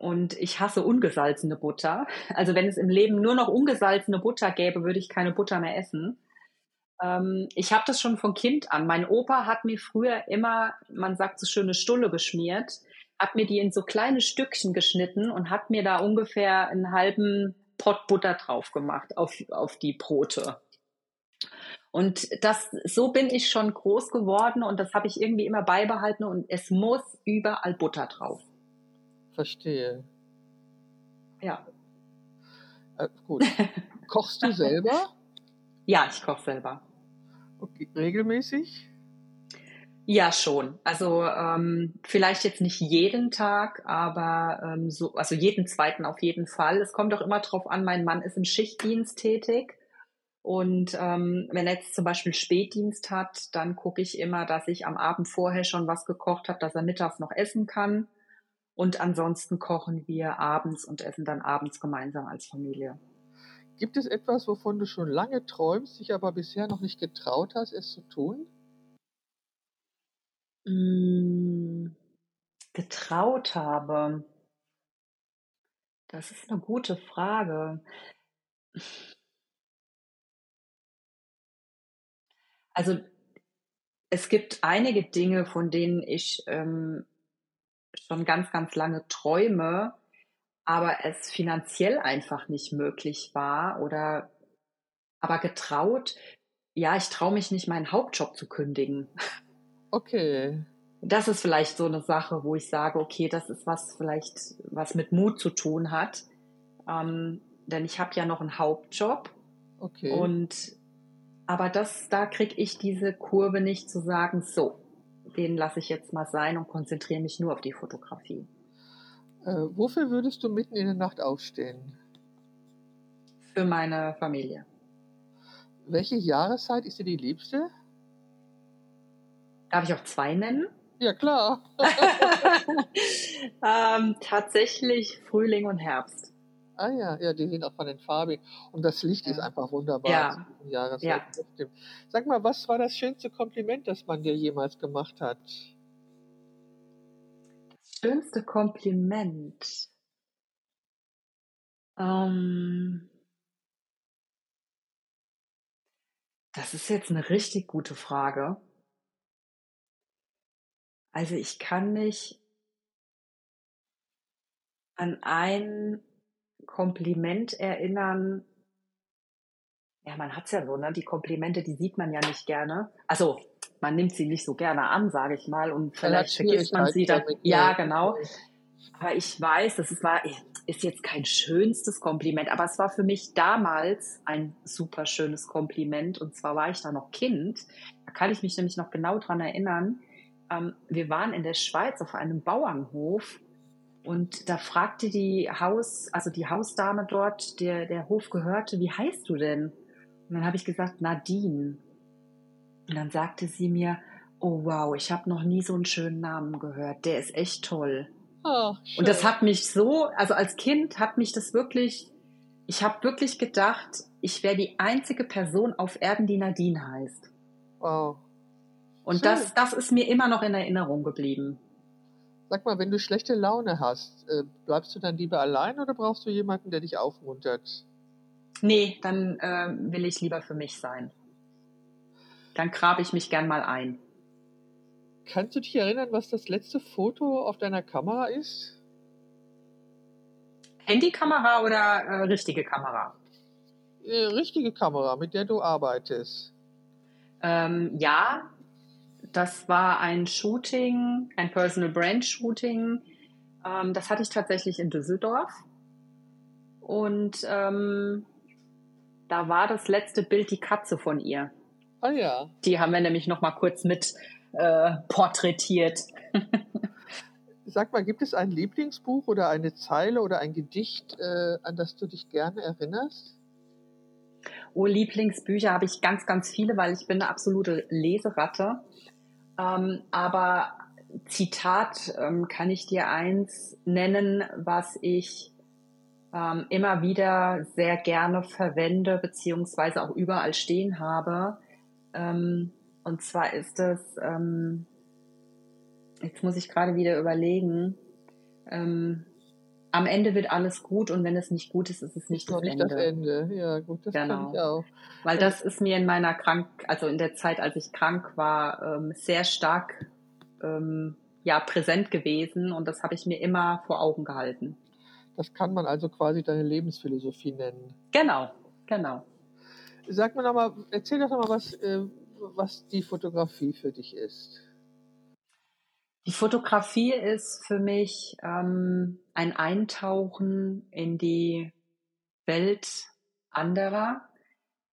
und ich hasse ungesalzene Butter. Also wenn es im Leben nur noch ungesalzene Butter gäbe, würde ich keine Butter mehr essen. Ähm, ich habe das schon von Kind an. Mein Opa hat mir früher immer, man sagt so schöne Stulle geschmiert, hat mir die in so kleine Stückchen geschnitten und hat mir da ungefähr einen halben Pott Butter drauf gemacht auf, auf die Brote. Und das, so bin ich schon groß geworden und das habe ich irgendwie immer beibehalten und es muss überall Butter drauf. Verstehe. Ja. Äh, gut. (laughs) Kochst du selber? Ja, ich koche selber. Okay. Regelmäßig? Ja, schon. Also ähm, vielleicht jetzt nicht jeden Tag, aber ähm, so, also jeden zweiten auf jeden Fall. Es kommt auch immer drauf an, mein Mann ist im Schichtdienst tätig. Und ähm, wenn er jetzt zum Beispiel Spätdienst hat, dann gucke ich immer, dass ich am Abend vorher schon was gekocht habe, dass er mittags noch essen kann. Und ansonsten kochen wir abends und essen dann abends gemeinsam als Familie. Gibt es etwas, wovon du schon lange träumst, dich aber bisher noch nicht getraut hast, es zu tun? Mmh, getraut habe. Das ist eine gute Frage. Also es gibt einige Dinge, von denen ich ähm, schon ganz, ganz lange träume, aber es finanziell einfach nicht möglich war oder aber getraut, ja, ich traue mich nicht, meinen Hauptjob zu kündigen. Okay. Das ist vielleicht so eine Sache, wo ich sage, okay, das ist was vielleicht, was mit Mut zu tun hat. Ähm, denn ich habe ja noch einen Hauptjob. Okay. Und aber das, da kriege ich diese Kurve nicht zu sagen, so, den lasse ich jetzt mal sein und konzentriere mich nur auf die Fotografie. Äh, wofür würdest du mitten in der Nacht aufstehen? Für meine Familie. Welche Jahreszeit ist dir die liebste? Darf ich auch zwei nennen? Ja, klar. (laughs) ähm, tatsächlich Frühling und Herbst. Ah ja, ja, die sind auch von den Farben. Und das Licht ja. ist einfach wunderbar. Ja. Jahreszeit. Ja. Sag mal, was war das schönste Kompliment, das man dir jemals gemacht hat? Das schönste Kompliment. Ähm, das ist jetzt eine richtig gute Frage. Also ich kann mich an ein Kompliment erinnern. Ja, man hat's ja so, ne? Die Komplimente, die sieht man ja nicht gerne. Also, man nimmt sie nicht so gerne an, sage ich mal, und vielleicht vergisst man sie dann. Ja, genau. Aber ich weiß, das war, ist jetzt kein schönstes Kompliment, aber es war für mich damals ein super schönes Kompliment. Und zwar war ich da noch Kind. Da kann ich mich nämlich noch genau dran erinnern. Ähm, wir waren in der Schweiz auf einem Bauernhof und da fragte die Haus, also die Hausdame dort, der der Hof gehörte, wie heißt du denn? Und dann habe ich gesagt, Nadine. Und dann sagte sie mir, oh wow, ich habe noch nie so einen schönen Namen gehört. Der ist echt toll. Oh, und das hat mich so, also als Kind hat mich das wirklich, ich habe wirklich gedacht, ich wäre die einzige Person auf Erden, die Nadine heißt. Wow. Und das, das ist mir immer noch in Erinnerung geblieben. Sag mal, wenn du schlechte Laune hast, äh, bleibst du dann lieber allein oder brauchst du jemanden, der dich aufmuntert? Nee, dann äh, will ich lieber für mich sein. Dann grabe ich mich gern mal ein. Kannst du dich erinnern, was das letzte Foto auf deiner Kamera ist? Handykamera oder äh, richtige Kamera? Äh, richtige Kamera, mit der du arbeitest. Ähm, ja, das war ein Shooting, ein Personal Brand Shooting. Ähm, das hatte ich tatsächlich in Düsseldorf. Und ähm, da war das letzte Bild die Katze von ihr. Ah ja. Die haben wir nämlich noch mal kurz mit äh, porträtiert. (laughs) Sag mal, gibt es ein Lieblingsbuch oder eine Zeile oder ein Gedicht, äh, an das du dich gerne erinnerst? Oh, Lieblingsbücher habe ich ganz, ganz viele, weil ich bin eine absolute Leseratte. Ähm, aber Zitat ähm, kann ich dir eins nennen, was ich ähm, immer wieder sehr gerne verwende, beziehungsweise auch überall stehen habe. Ähm, und zwar ist es, ähm, jetzt muss ich gerade wieder überlegen, ähm, am Ende wird alles gut und wenn es nicht gut ist, ist es nicht, das, nicht Ende. das Ende. Ja, gut, das genau. ich auch. Weil das ist mir in meiner Krank, also in der Zeit, als ich krank war, ähm, sehr stark ähm, ja, präsent gewesen und das habe ich mir immer vor Augen gehalten. Das kann man also quasi deine Lebensphilosophie nennen. Genau, genau. Sag mir nochmal, erzähl doch nochmal, was, äh, was die Fotografie für dich ist. Die Fotografie ist für mich ähm, ein Eintauchen in die Welt anderer,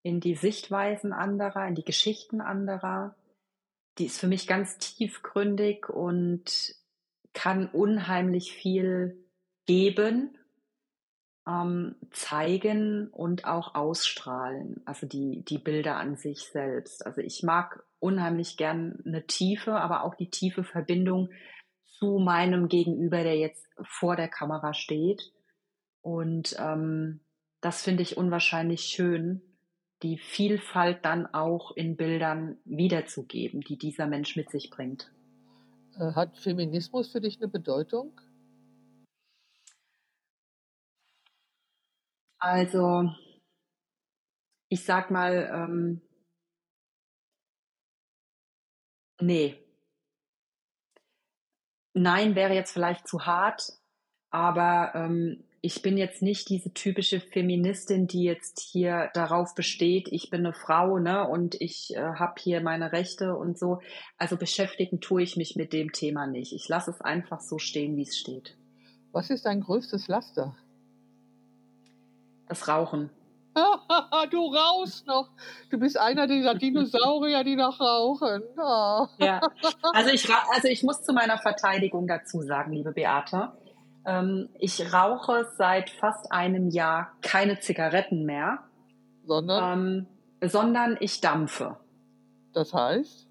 in die Sichtweisen anderer, in die Geschichten anderer. Die ist für mich ganz tiefgründig und kann unheimlich viel geben, ähm, zeigen und auch ausstrahlen. Also die, die Bilder an sich selbst. Also ich mag unheimlich gern eine tiefe, aber auch die tiefe Verbindung zu meinem Gegenüber, der jetzt vor der Kamera steht. Und ähm, das finde ich unwahrscheinlich schön, die Vielfalt dann auch in Bildern wiederzugeben, die dieser Mensch mit sich bringt. Äh, hat Feminismus für dich eine Bedeutung? Also, ich sag mal, ähm, Nee. Nein wäre jetzt vielleicht zu hart, aber ähm, ich bin jetzt nicht diese typische Feministin, die jetzt hier darauf besteht, ich bin eine Frau, ne, und ich äh, habe hier meine Rechte und so. Also beschäftigen tue ich mich mit dem Thema nicht. Ich lasse es einfach so stehen, wie es steht. Was ist dein größtes Laster? Das Rauchen. (laughs) du rauchst noch. Du bist einer dieser Dinosaurier, die noch rauchen. Oh. Ja, also ich, also ich muss zu meiner Verteidigung dazu sagen, liebe Beate, ähm, ich rauche seit fast einem Jahr keine Zigaretten mehr, sondern, ähm, sondern ich dampfe. Das heißt?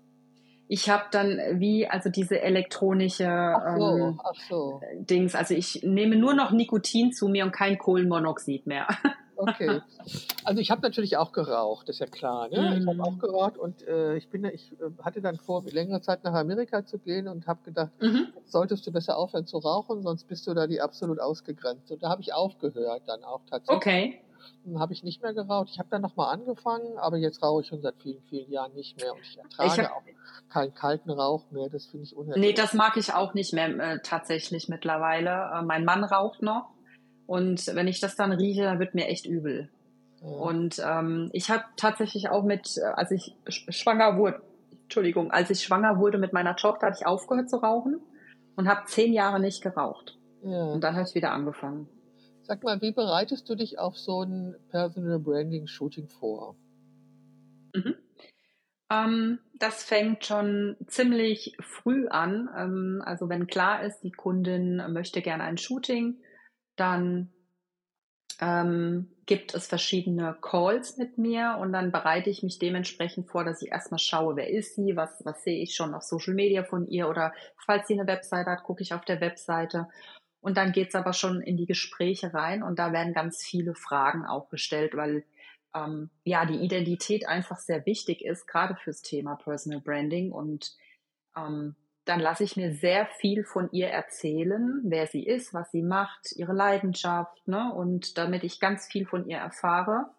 Ich habe dann wie also diese elektronische ach so, ähm, ach so. Dings. Also ich nehme nur noch Nikotin zu mir und kein Kohlenmonoxid mehr. (laughs) Okay. Also ich habe natürlich auch geraucht, ist ja klar. Ne? Mhm. Ich habe auch geraucht und äh, ich bin, ich äh, hatte dann vor, mit längerer Zeit nach Amerika zu gehen und habe gedacht, mhm. solltest du besser aufhören zu rauchen, sonst bist du da die absolut ausgegrenzt. Und da habe ich aufgehört dann auch tatsächlich. Okay. Dann habe ich nicht mehr geraucht. Ich habe dann nochmal angefangen, aber jetzt rauche ich schon seit vielen, vielen Jahren nicht mehr und ich ertrage ich auch keinen kalten Rauch mehr. Das finde ich unerträglich. Nee, das mag ich auch nicht mehr äh, tatsächlich mittlerweile. Äh, mein Mann raucht noch und wenn ich das dann rieche, dann wird mir echt übel. Ja. Und ähm, ich habe tatsächlich auch mit, äh, als ich schwanger wurde, Entschuldigung, als ich schwanger wurde mit meiner Tochter, hatte ich aufgehört zu rauchen und habe zehn Jahre nicht geraucht. Ja. Und dann habe ich wieder angefangen. Sag mal, wie bereitest du dich auf so ein Personal Branding Shooting vor? Mhm. Ähm, das fängt schon ziemlich früh an. Ähm, also wenn klar ist, die Kundin möchte gerne ein Shooting, dann ähm, gibt es verschiedene Calls mit mir und dann bereite ich mich dementsprechend vor, dass ich erstmal schaue, wer ist sie, was, was sehe ich schon auf Social Media von ihr oder falls sie eine Webseite hat, gucke ich auf der Webseite. Und dann geht's aber schon in die Gespräche rein und da werden ganz viele Fragen auch gestellt, weil ähm, ja die Identität einfach sehr wichtig ist, gerade fürs Thema Personal Branding und ähm, dann lasse ich mir sehr viel von ihr erzählen, wer sie ist, was sie macht, ihre Leidenschaft, ne? Und damit ich ganz viel von ihr erfahre.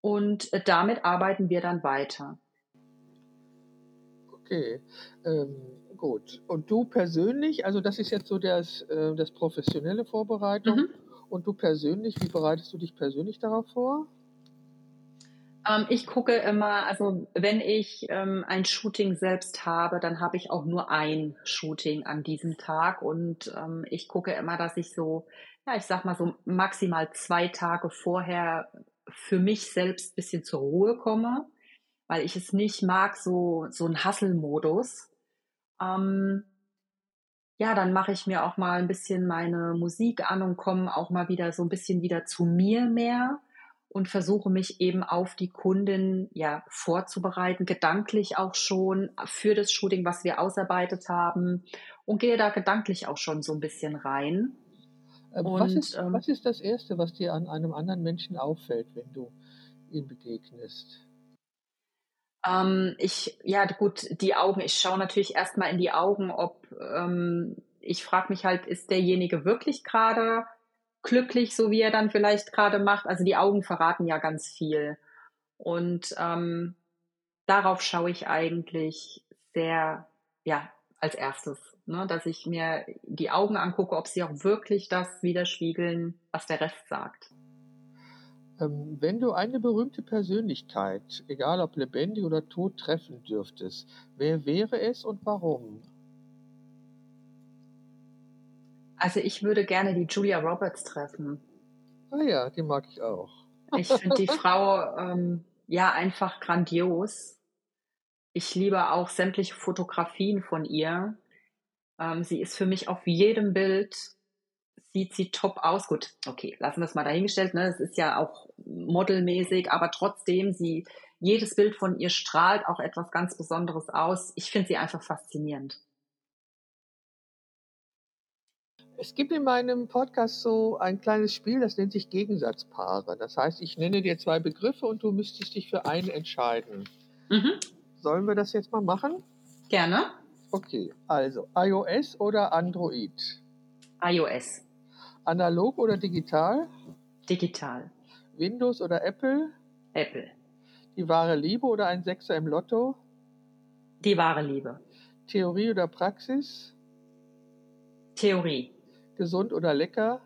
Und äh, damit arbeiten wir dann weiter. Okay, ähm, gut. Und du persönlich, also das ist jetzt so das, äh, das professionelle Vorbereitung. Mhm. Und du persönlich, wie bereitest du dich persönlich darauf vor? Ähm, ich gucke immer, also wenn ich ähm, ein Shooting selbst habe, dann habe ich auch nur ein Shooting an diesem Tag und ähm, ich gucke immer, dass ich so, ja, ich sag mal so maximal zwei Tage vorher für mich selbst bisschen zur Ruhe komme, weil ich es nicht mag, so, so ein Hustle-Modus. Ähm, ja, dann mache ich mir auch mal ein bisschen meine Musik an und komme auch mal wieder so ein bisschen wieder zu mir mehr und versuche mich eben auf die Kundin ja vorzubereiten, gedanklich auch schon für das Shooting, was wir ausarbeitet haben und gehe da gedanklich auch schon so ein bisschen rein. Ähm, und, was, ist, ähm, was ist das Erste, was dir an einem anderen Menschen auffällt, wenn du ihm begegnest? Ähm, ich, ja gut, die Augen, ich schaue natürlich erstmal in die Augen, ob ähm, ich frage mich halt, ist derjenige wirklich gerade glücklich, so wie er dann vielleicht gerade macht. Also die Augen verraten ja ganz viel. Und ähm, darauf schaue ich eigentlich sehr, ja, als erstes, ne, dass ich mir die Augen angucke, ob sie auch wirklich das widerspiegeln, was der Rest sagt. Ähm, wenn du eine berühmte Persönlichkeit, egal ob lebendig oder tot, treffen dürftest, wer wäre es und warum? Also ich würde gerne die Julia Roberts treffen. Ah ja, die mag ich auch. Ich finde die (laughs) Frau ähm, ja einfach grandios. Ich liebe auch sämtliche Fotografien von ihr. Ähm, sie ist für mich auf jedem Bild, sieht sie top aus. Gut, okay, lassen wir es mal dahingestellt. Ne? Es ist ja auch modelmäßig, aber trotzdem, sie, jedes Bild von ihr strahlt auch etwas ganz Besonderes aus. Ich finde sie einfach faszinierend. Es gibt in meinem Podcast so ein kleines Spiel, das nennt sich Gegensatzpaare. Das heißt, ich nenne dir zwei Begriffe und du müsstest dich für einen entscheiden. Mhm. Sollen wir das jetzt mal machen? Gerne. Okay, also iOS oder Android? iOS. Analog oder digital? Digital. Windows oder Apple? Apple. Die wahre Liebe oder ein Sechser im Lotto? Die wahre Liebe. Theorie oder Praxis? Theorie. Gesund oder lecker?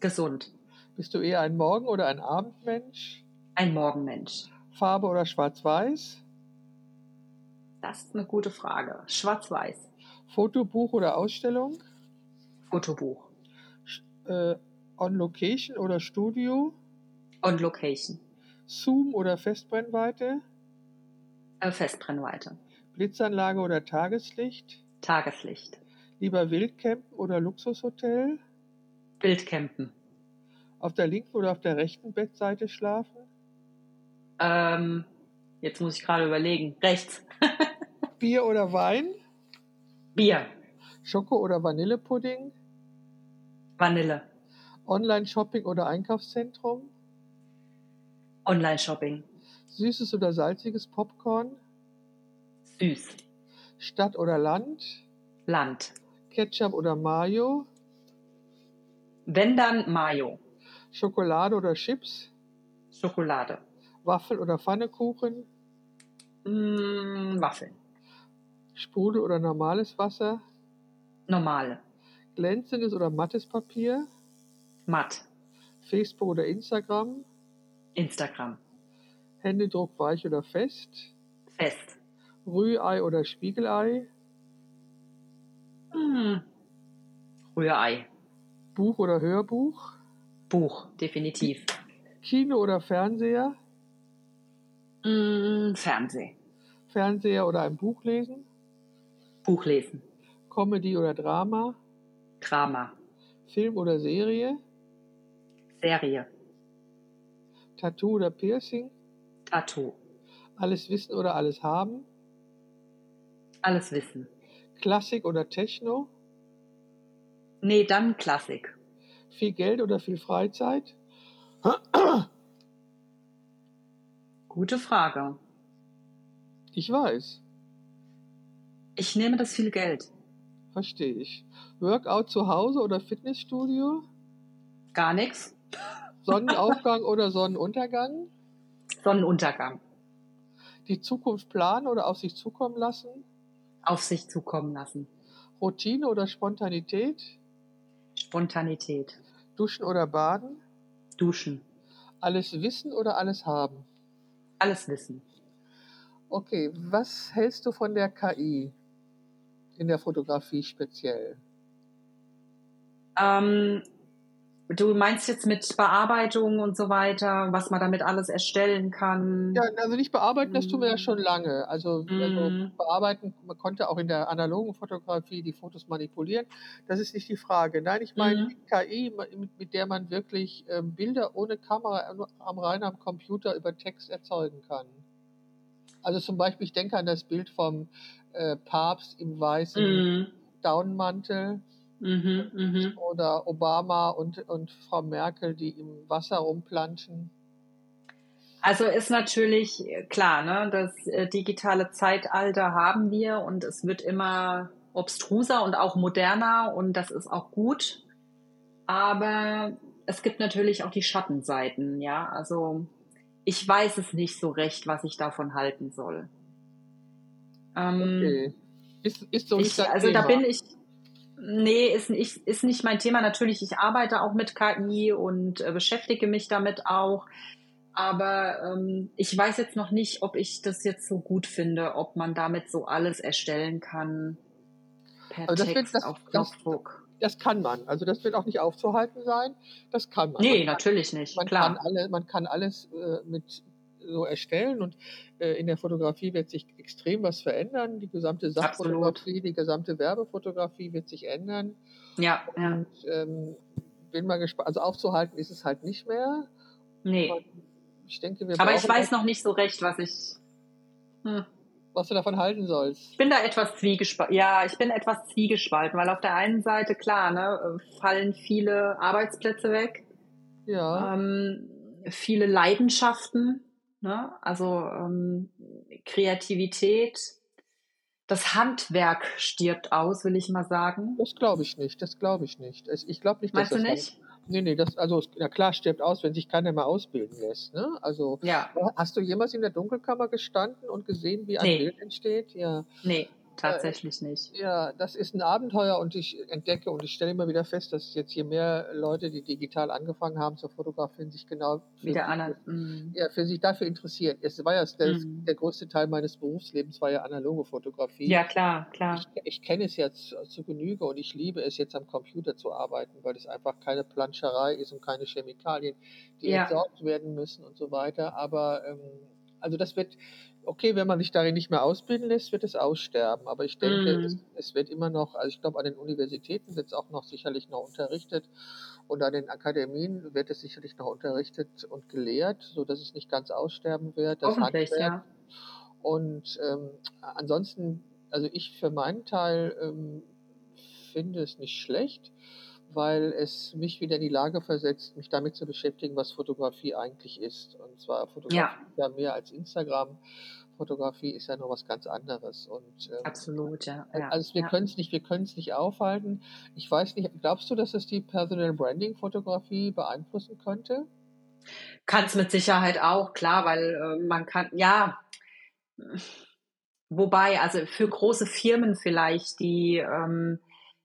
Gesund. Bist du eher ein Morgen- oder ein Abendmensch? Ein Morgenmensch. Farbe oder Schwarz-Weiß? Das ist eine gute Frage. Schwarz-Weiß. Fotobuch oder Ausstellung? Fotobuch. Äh, on Location oder Studio? On Location. Zoom oder Festbrennweite? Äh, Festbrennweite. Blitzanlage oder Tageslicht? Tageslicht. Lieber Wildcampen oder Luxushotel? Wildcampen. Auf der linken oder auf der rechten Bettseite schlafen? Ähm, jetzt muss ich gerade überlegen. Rechts. (laughs) Bier oder Wein? Bier. Schoko oder Vanillepudding? Vanille. Online-Shopping oder Einkaufszentrum? Online-Shopping. Süßes oder salziges Popcorn? Süß. Stadt oder Land? Land. Ketchup oder Mayo? Wenn dann Mayo. Schokolade oder Chips? Schokolade. Waffel oder Pfannekuchen? Mm, Waffeln. Sprudel oder normales Wasser? Normale. Glänzendes oder mattes Papier? Matt. Facebook oder Instagram? Instagram. Händedruck weich oder fest? Fest. Rührei oder Spiegelei? Hm. Rührei. Buch oder Hörbuch? Buch, definitiv. Kino oder Fernseher? Mm, Fernseh. Fernseher oder ein Buch lesen? Buch lesen. Comedy oder Drama? Drama. Film oder Serie? Serie. Tattoo oder Piercing? Tattoo. Alles wissen oder alles haben? Alles wissen. Klassik oder Techno? Nee, dann Klassik. Viel Geld oder viel Freizeit? Gute Frage. Ich weiß. Ich nehme das viel Geld. Verstehe ich. Workout zu Hause oder Fitnessstudio? Gar nichts. Sonnenaufgang (laughs) oder Sonnenuntergang? Sonnenuntergang. Die Zukunft planen oder auf sich zukommen lassen? Auf sich zukommen lassen. Routine oder Spontanität? Spontanität. Duschen oder baden? Duschen. Alles wissen oder alles haben? Alles wissen. Okay, was hältst du von der KI in der Fotografie speziell? Ähm, du meinst jetzt mit Bearbeitung und so weiter, was man damit alles erstellen kann? Ja, also nicht bearbeiten, das tun wir ja schon Mm. lange. Also, also Mm. bearbeiten, man konnte auch in der analogen Fotografie die Fotos manipulieren. Das ist nicht die Frage. Nein, ich meine Mhm. die KI, mit, der man wirklich ähm, Bilder ohne Kamera nur am rein am Computer über Text erzeugen kann. Also zum Beispiel, ich denke an das Bild vom äh, Papst im weißen Mhm. Daunenmantel Mhm. Mhm. oder Obama und, und Frau Merkel, die im Wasser rumplanschen. Also ist natürlich äh, klar, ne, das äh, digitale Zeitalter haben wir und es wird immer obstruser und auch moderner und das ist auch gut. Aber es gibt natürlich auch die Schattenseiten, ja. Also ich weiß es nicht so recht, was ich davon halten soll. Ähm, Okay. Ist, ist so ich, also Thema. da bin ich, nee, ist nicht, ist nicht mein Thema. Natürlich, ich arbeite auch mit KI und äh, beschäftige mich damit auch. Aber ähm, ich weiß jetzt noch nicht, ob ich das jetzt so gut finde, ob man damit so alles erstellen kann. Per Also das wird- Text das- auf das- Knopfdruck. Das kann man. Also das wird auch nicht aufzuhalten sein. Das kann man. Nee, man kann, natürlich nicht. man klar. kann, alle, man kann alles äh, mit so erstellen und äh, in der Fotografie wird sich extrem was verändern. Die gesamte Sachfotografie, die gesamte Werbefotografie wird sich ändern. Ja, ja. Und ähm, bin mal gespannt. Also aufzuhalten ist es halt nicht mehr. Nee. Und ich denke, wir Aber ich weiß noch nicht so recht, was ich. Hm. was du davon halten sollst. Ich bin da etwas zwiegespalten. Ja, ich bin etwas zwiegespalten, weil auf der einen Seite, klar, ne, fallen viele Arbeitsplätze weg, Ja. ähm, viele Leidenschaften, ne? also ähm, Kreativität. Das Handwerk stirbt aus, will ich mal sagen. Das glaube ich nicht. Das glaube ich nicht. Ich glaube nicht, dass Meinst du das nicht? Nee, nee, das, also, na klar, stirbt aus, wenn sich keiner mehr ausbilden lässt, ne? Also, Ja, hast du jemals in der Dunkelkammer gestanden und gesehen, wie ein Nee. Bild entsteht? Ja. nee, tatsächlich nicht. Ja, das ist ein Abenteuer und ich entdecke und ich stelle immer wieder fest, dass jetzt je mehr Leute, die digital angefangen haben zu fotografieren, sich genau für, Wieder sich- anderen. Mm. ja, für sich dafür interessieren. Es war ja der, Mhm. der größte Teil meines Berufslebens war ja analoge Fotografie. Ja, klar, klar. Ich, ich kenne es jetzt zu Genüge und ich liebe es jetzt am Computer zu arbeiten, weil es einfach keine Planscherei ist und keine Chemikalien, die Ja. entsorgt werden müssen und so weiter. Aber ähm, also das wird, okay, wenn man sich darin nicht mehr ausbilden lässt, wird es aussterben. Aber ich denke, Mm. es, es wird immer noch, also ich glaube, an den Universitäten wird es auch noch sicherlich noch unterrichtet und an den Akademien wird es sicherlich noch unterrichtet und gelehrt, sodass es nicht ganz aussterben wird. Das Hoffentlich, Handwerk ja. und ähm, ansonsten, also ich für meinen Teil ähm, finde es nicht schlecht, weil es mich wieder in die Lage versetzt, mich damit zu beschäftigen, was Fotografie eigentlich ist. Und zwar Fotografie Ja. ist ja mehr als Instagram. Fotografie ist ja noch was ganz anderes. Und ähm, Absolut, ja. ja also wir ja. können es nicht, wir können es nicht aufhalten. Ich weiß nicht, glaubst du, dass es die Personal Branding Fotografie beeinflussen könnte? Kann es mit Sicherheit auch, klar, weil äh, man kann, ja, wobei, also für große Firmen vielleicht, die ähm,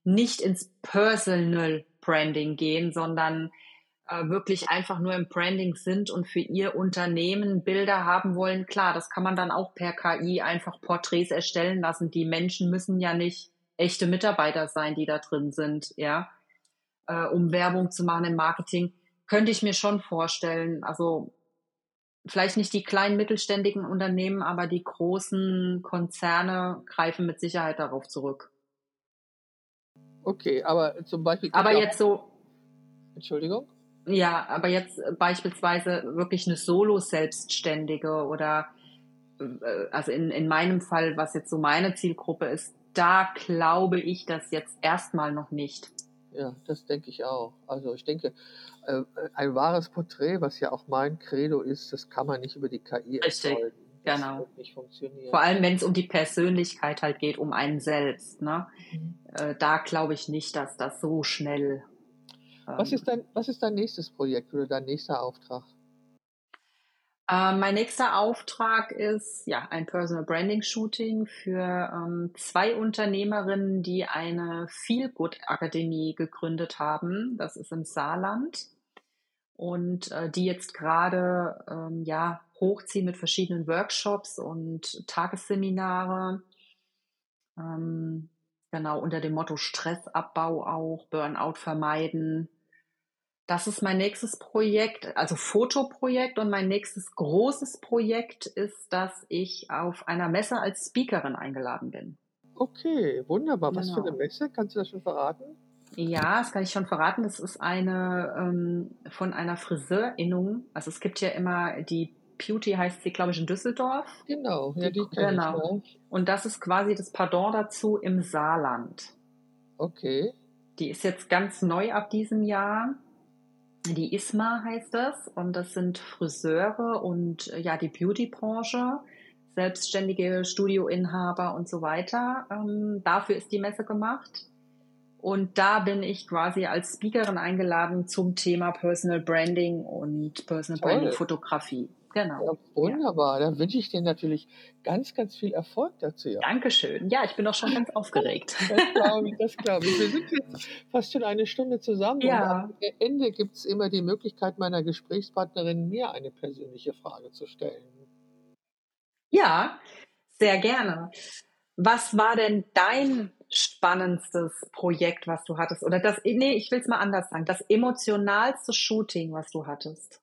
nicht ins Personal Branding gehen, sondern äh, wirklich einfach nur im Branding sind und für ihr Unternehmen Bilder haben wollen, klar, das kann man dann auch per KI einfach Porträts erstellen lassen. Die Menschen müssen ja nicht echte Mitarbeiter sein, die da drin sind, ja, äh, um Werbung zu machen im Marketing könnte ich mir schon vorstellen. Also vielleicht nicht die kleinen mittelständigen Unternehmen, aber die großen Konzerne greifen mit Sicherheit darauf zurück. Okay, aber zum Beispiel. Aber jetzt so, Entschuldigung. Ja, aber jetzt beispielsweise wirklich eine Solo-Selbstständige oder äh, also in, in meinem Fall, was jetzt so meine Zielgruppe ist, da glaube ich das jetzt erstmal noch nicht. Ja, das denke ich auch. Also ich denke, äh, ein wahres Porträt, was ja auch mein Credo ist, das kann man nicht über die KI Richtig. erzeugen. Das Genau. wird nicht funktionieren. Vor allem, wenn es um die Persönlichkeit halt geht, um einen selbst. Ne? Mhm. Äh, da glaube ich nicht, dass das so schnell. Was ähm, ist dein, was ist dein nächstes Projekt oder dein nächster Auftrag? Äh, mein nächster Auftrag ist ja ein Personal Branding Shooting für ähm, zwei Unternehmerinnen, die eine Feel Good Akademie gegründet haben. Das ist im Saarland und äh, die jetzt gerade ähm, ja hochziehen mit verschiedenen Workshops und Tagesseminare. Ähm, genau unter dem Motto Stressabbau auch, Burnout vermeiden. Das ist mein nächstes Projekt, also Fotoprojekt. Und mein nächstes großes Projekt ist, dass ich auf einer Messe als Speakerin eingeladen bin. Okay, wunderbar. Was für eine Genau. Messe? Kannst du das schon verraten? Ja, das kann ich schon verraten. Das ist eine ähm, von einer Friseurinnung. Also es gibt ja immer die Beauty heißt sie, glaube ich, in Düsseldorf. Genau, ja, Die- genau. ich. Und das ist quasi das Pardon dazu im Saarland. Okay. Die ist jetzt ganz neu ab diesem Jahr. Die ISMA heißt das. Und das sind Friseure und äh, ja, die Beauty-Branche, selbstständige Studioinhaber und so weiter. Ähm, dafür ist die Messe gemacht. Und da bin ich quasi als Speakerin eingeladen zum Thema Personal Branding und Personal Toll. Branding Fotografie. Genau. Ja, wunderbar. Dann wünsche ich dir natürlich ganz, ganz viel Erfolg dazu. Ja. Dankeschön. Ja, ich bin auch schon ganz aufgeregt. (laughs) Das glaube ich, das glaube ich. Wir sind jetzt fast schon eine Stunde zusammen Ja. und am Ende gibt es immer die Möglichkeit meiner Gesprächspartnerin, mir eine persönliche Frage zu stellen. Ja, sehr gerne. Was war denn dein spannendstes Projekt, was du hattest? Oder das, nee, ich will es mal anders sagen, das emotionalste Shooting, was du hattest?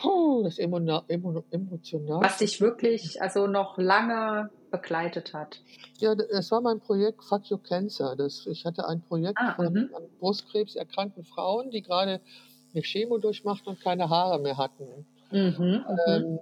Puh, das Emona, Emo, emotional. Was dich wirklich, also noch lange begleitet hat? Ja, das war mein Projekt Fuck Your Cancer. Das, ich hatte ein Projekt Ah, von an Brustkrebs erkrankten Frauen, die gerade eine Chemo durchmachten und keine Haare mehr hatten. Mhm, mhm. Ähm,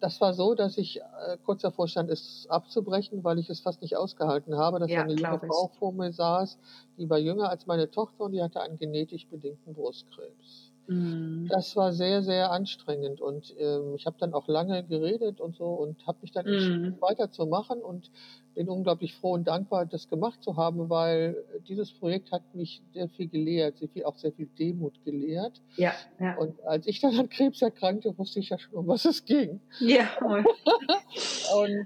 das war so, dass ich äh, kurz davor stand, es abzubrechen, weil ich es fast nicht ausgehalten habe, dass Ja, eine junge. Frau vor mir saß, die war jünger als meine Tochter und die hatte einen genetisch bedingten Brustkrebs. Mhm. Das war sehr, sehr anstrengend und ähm, ich habe dann auch lange geredet und so und habe mich dann entschieden, Mhm. weiterzumachen und bin unglaublich froh und dankbar, das gemacht zu haben, weil dieses Projekt hat mich sehr viel gelehrt, sehr viel, auch sehr viel Demut gelehrt. Ja, ja. Und als ich dann an Krebs erkrankte, wusste ich ja schon, um was es ging. Ja, (laughs) und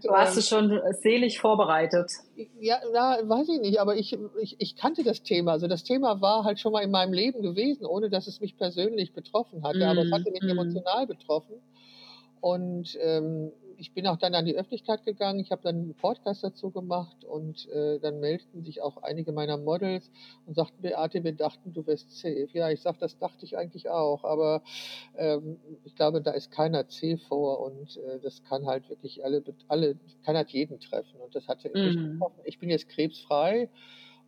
warst du ähm, schon selig vorbereitet? ja, na, weiß ich nicht, aber ich, ich, ich kannte das Thema. Also das Thema war halt schon mal in meinem Leben gewesen, ohne dass es mich persönlich betroffen hatte, aber es Mm, hatte mich mm. emotional betroffen. Und ähm, ich bin auch dann an die Öffentlichkeit gegangen. Ich habe dann einen Podcast dazu gemacht und äh, dann meldeten sich auch einige meiner Models und sagten, Beate, wir dachten, du wärst safe. Ja, ich sag, das dachte ich eigentlich auch, aber ähm, ich glaube, da ist keiner C vor und äh, das kann halt wirklich alle, alle, kann halt jeden treffen und das hatte Mhm. betroffen. Ich bin jetzt krebsfrei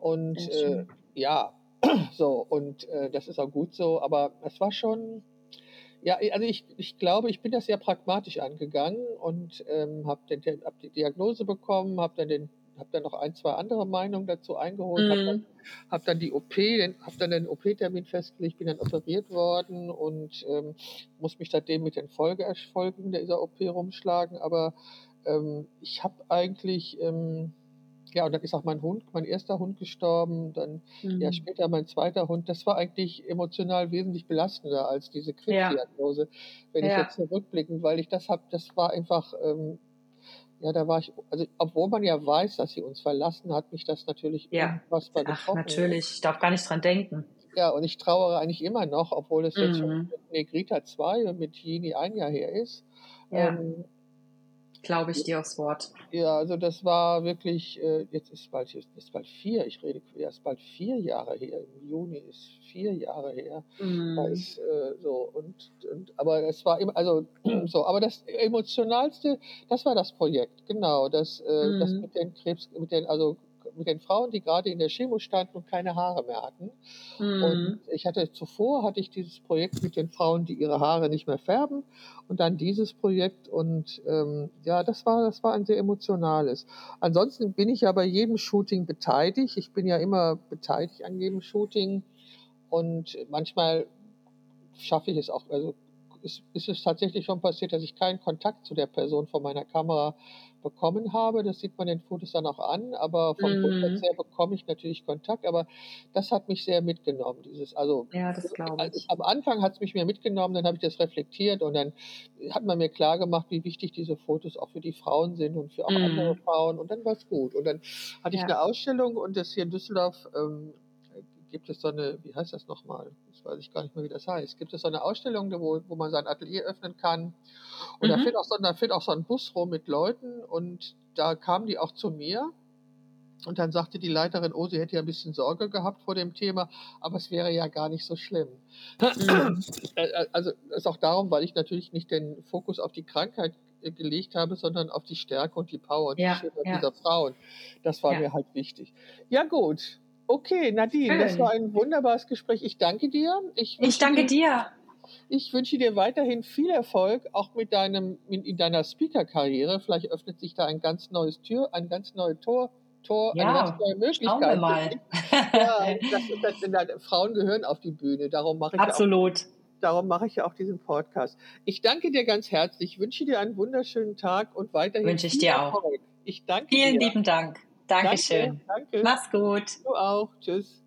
und äh, ja, (clears throat) so und äh, das ist auch gut so, aber es war schon ja, also ich, ich glaube, ich bin das sehr pragmatisch angegangen und ähm, habe hab die Diagnose bekommen, habe dann, den- hab dann noch ein, zwei andere Meinungen dazu eingeholt, habe dann, Mhm. hab dann die OP, habe dann den OP-Termin festgelegt, bin dann operiert worden und ähm, muss mich seitdem mit den Folgeerfolgen dieser OP rumschlagen. Aber ähm, ich habe eigentlich, ähm, ja, und dann ist auch mein Hund, mein erster Hund gestorben, dann ja, Mhm. später mein zweiter Hund, das war eigentlich emotional wesentlich belastender als diese Ja, Krebsdiagnose, wenn ich ja, jetzt zurückblickend, weil ich das habe, das war einfach, ähm, ja, da war ich, also obwohl man ja weiß, dass sie uns verlassen, hat mich das natürlich ja. unfassbar Ach, getroffen. natürlich. Ich darf gar nicht dran denken. Ja, und ich trauere eigentlich immer noch, obwohl es jetzt schon Mhm. mit Negrita 2 und mit Jini ein Jahr her ist. Ja, Ähm, glaube ich dir aufs Wort. Ja, also das war wirklich, äh, jetzt ist bald, jetzt ist bald vier, ich rede, ist bald vier Jahre her, im Juni ist vier Jahre her. Mhm. ist äh, so und, und aber es war immer, also (clears throat) so, aber das emotionalste, das war das Projekt, genau, das, äh, das Mhm. mit den Krebs, mit den, also mit den Frauen, die gerade in der Chemo standen und keine Haare mehr hatten. Mhm. Und ich hatte zuvor hatte ich dieses Projekt mit den Frauen, die ihre Haare nicht mehr färben, und dann dieses Projekt. Und ähm, ja, das war das war ein sehr emotionales. Ansonsten bin ich ja bei jedem Shooting beteiligt. Ich bin ja immer beteiligt an jedem Shooting und manchmal schaffe ich es auch, also ist, ist es tatsächlich schon passiert, dass ich keinen Kontakt zu der Person von meiner Kamera bekommen habe. Das sieht man den Fotos dann auch an, aber vom Mhm. Grundsatz her bekomme ich natürlich Kontakt. Aber das hat mich sehr mitgenommen. Dieses, also Ja, das glaube also ich. am Anfang hat es mich mehr mitgenommen, dann habe ich das reflektiert und dann hat man mir klar gemacht, wie wichtig diese Fotos auch für die Frauen sind und für auch andere Mhm. Frauen. Und dann war es gut. Und dann hatte ich Ja. eine Ausstellung und das hier in Düsseldorf ähm, gibt es so eine, wie heißt das nochmal? Das weiß ich gar nicht mehr, wie das heißt. Gibt es so eine Ausstellung, wo, wo man sein Atelier öffnen kann. Und da Mhm. fährt, auch so, da fährt auch so ein Bus rum mit Leuten und da kamen die auch zu mir. Und dann sagte die Leiterin, oh, sie hätte ja ein bisschen Sorge gehabt vor dem Thema, aber es wäre ja gar nicht so schlimm. (clears throat) Äh, Also das ist auch darum, weil ich natürlich nicht den Fokus auf die Krankheit gelegt habe, sondern auf die Stärke und die Power und die Ja, Schönheit ja. dieser Frauen. Das war Ja. mir halt wichtig. Ja gut. Okay, Nadine, das Schön. war ein wunderbares Gespräch. Ich danke dir. Ich Ich wünsche danke dir, ich wünsche dir weiterhin viel Erfolg, auch mit deinem, in, in deiner Speaker-Karriere. Vielleicht öffnet sich da ein ganz neues Tür, ein ganz neues Tor, Tor, eine ganz Ja, neue schauen wir Möglichkeit mal. (laughs) Ja, das das, denn da- Frauen gehören auf die Bühne. Darum mache ich ja auch Absolut. Darum mache ich ja auch diesen Podcast. Ich danke dir ganz herzlich, wünsche dir einen wunderschönen Tag und weiterhin Wünsche ich dir auch. Erfolg. Ich danke Vielen dir. lieben Dank. Dankeschön. Danke, danke. Mach's gut. Du auch. Tschüss.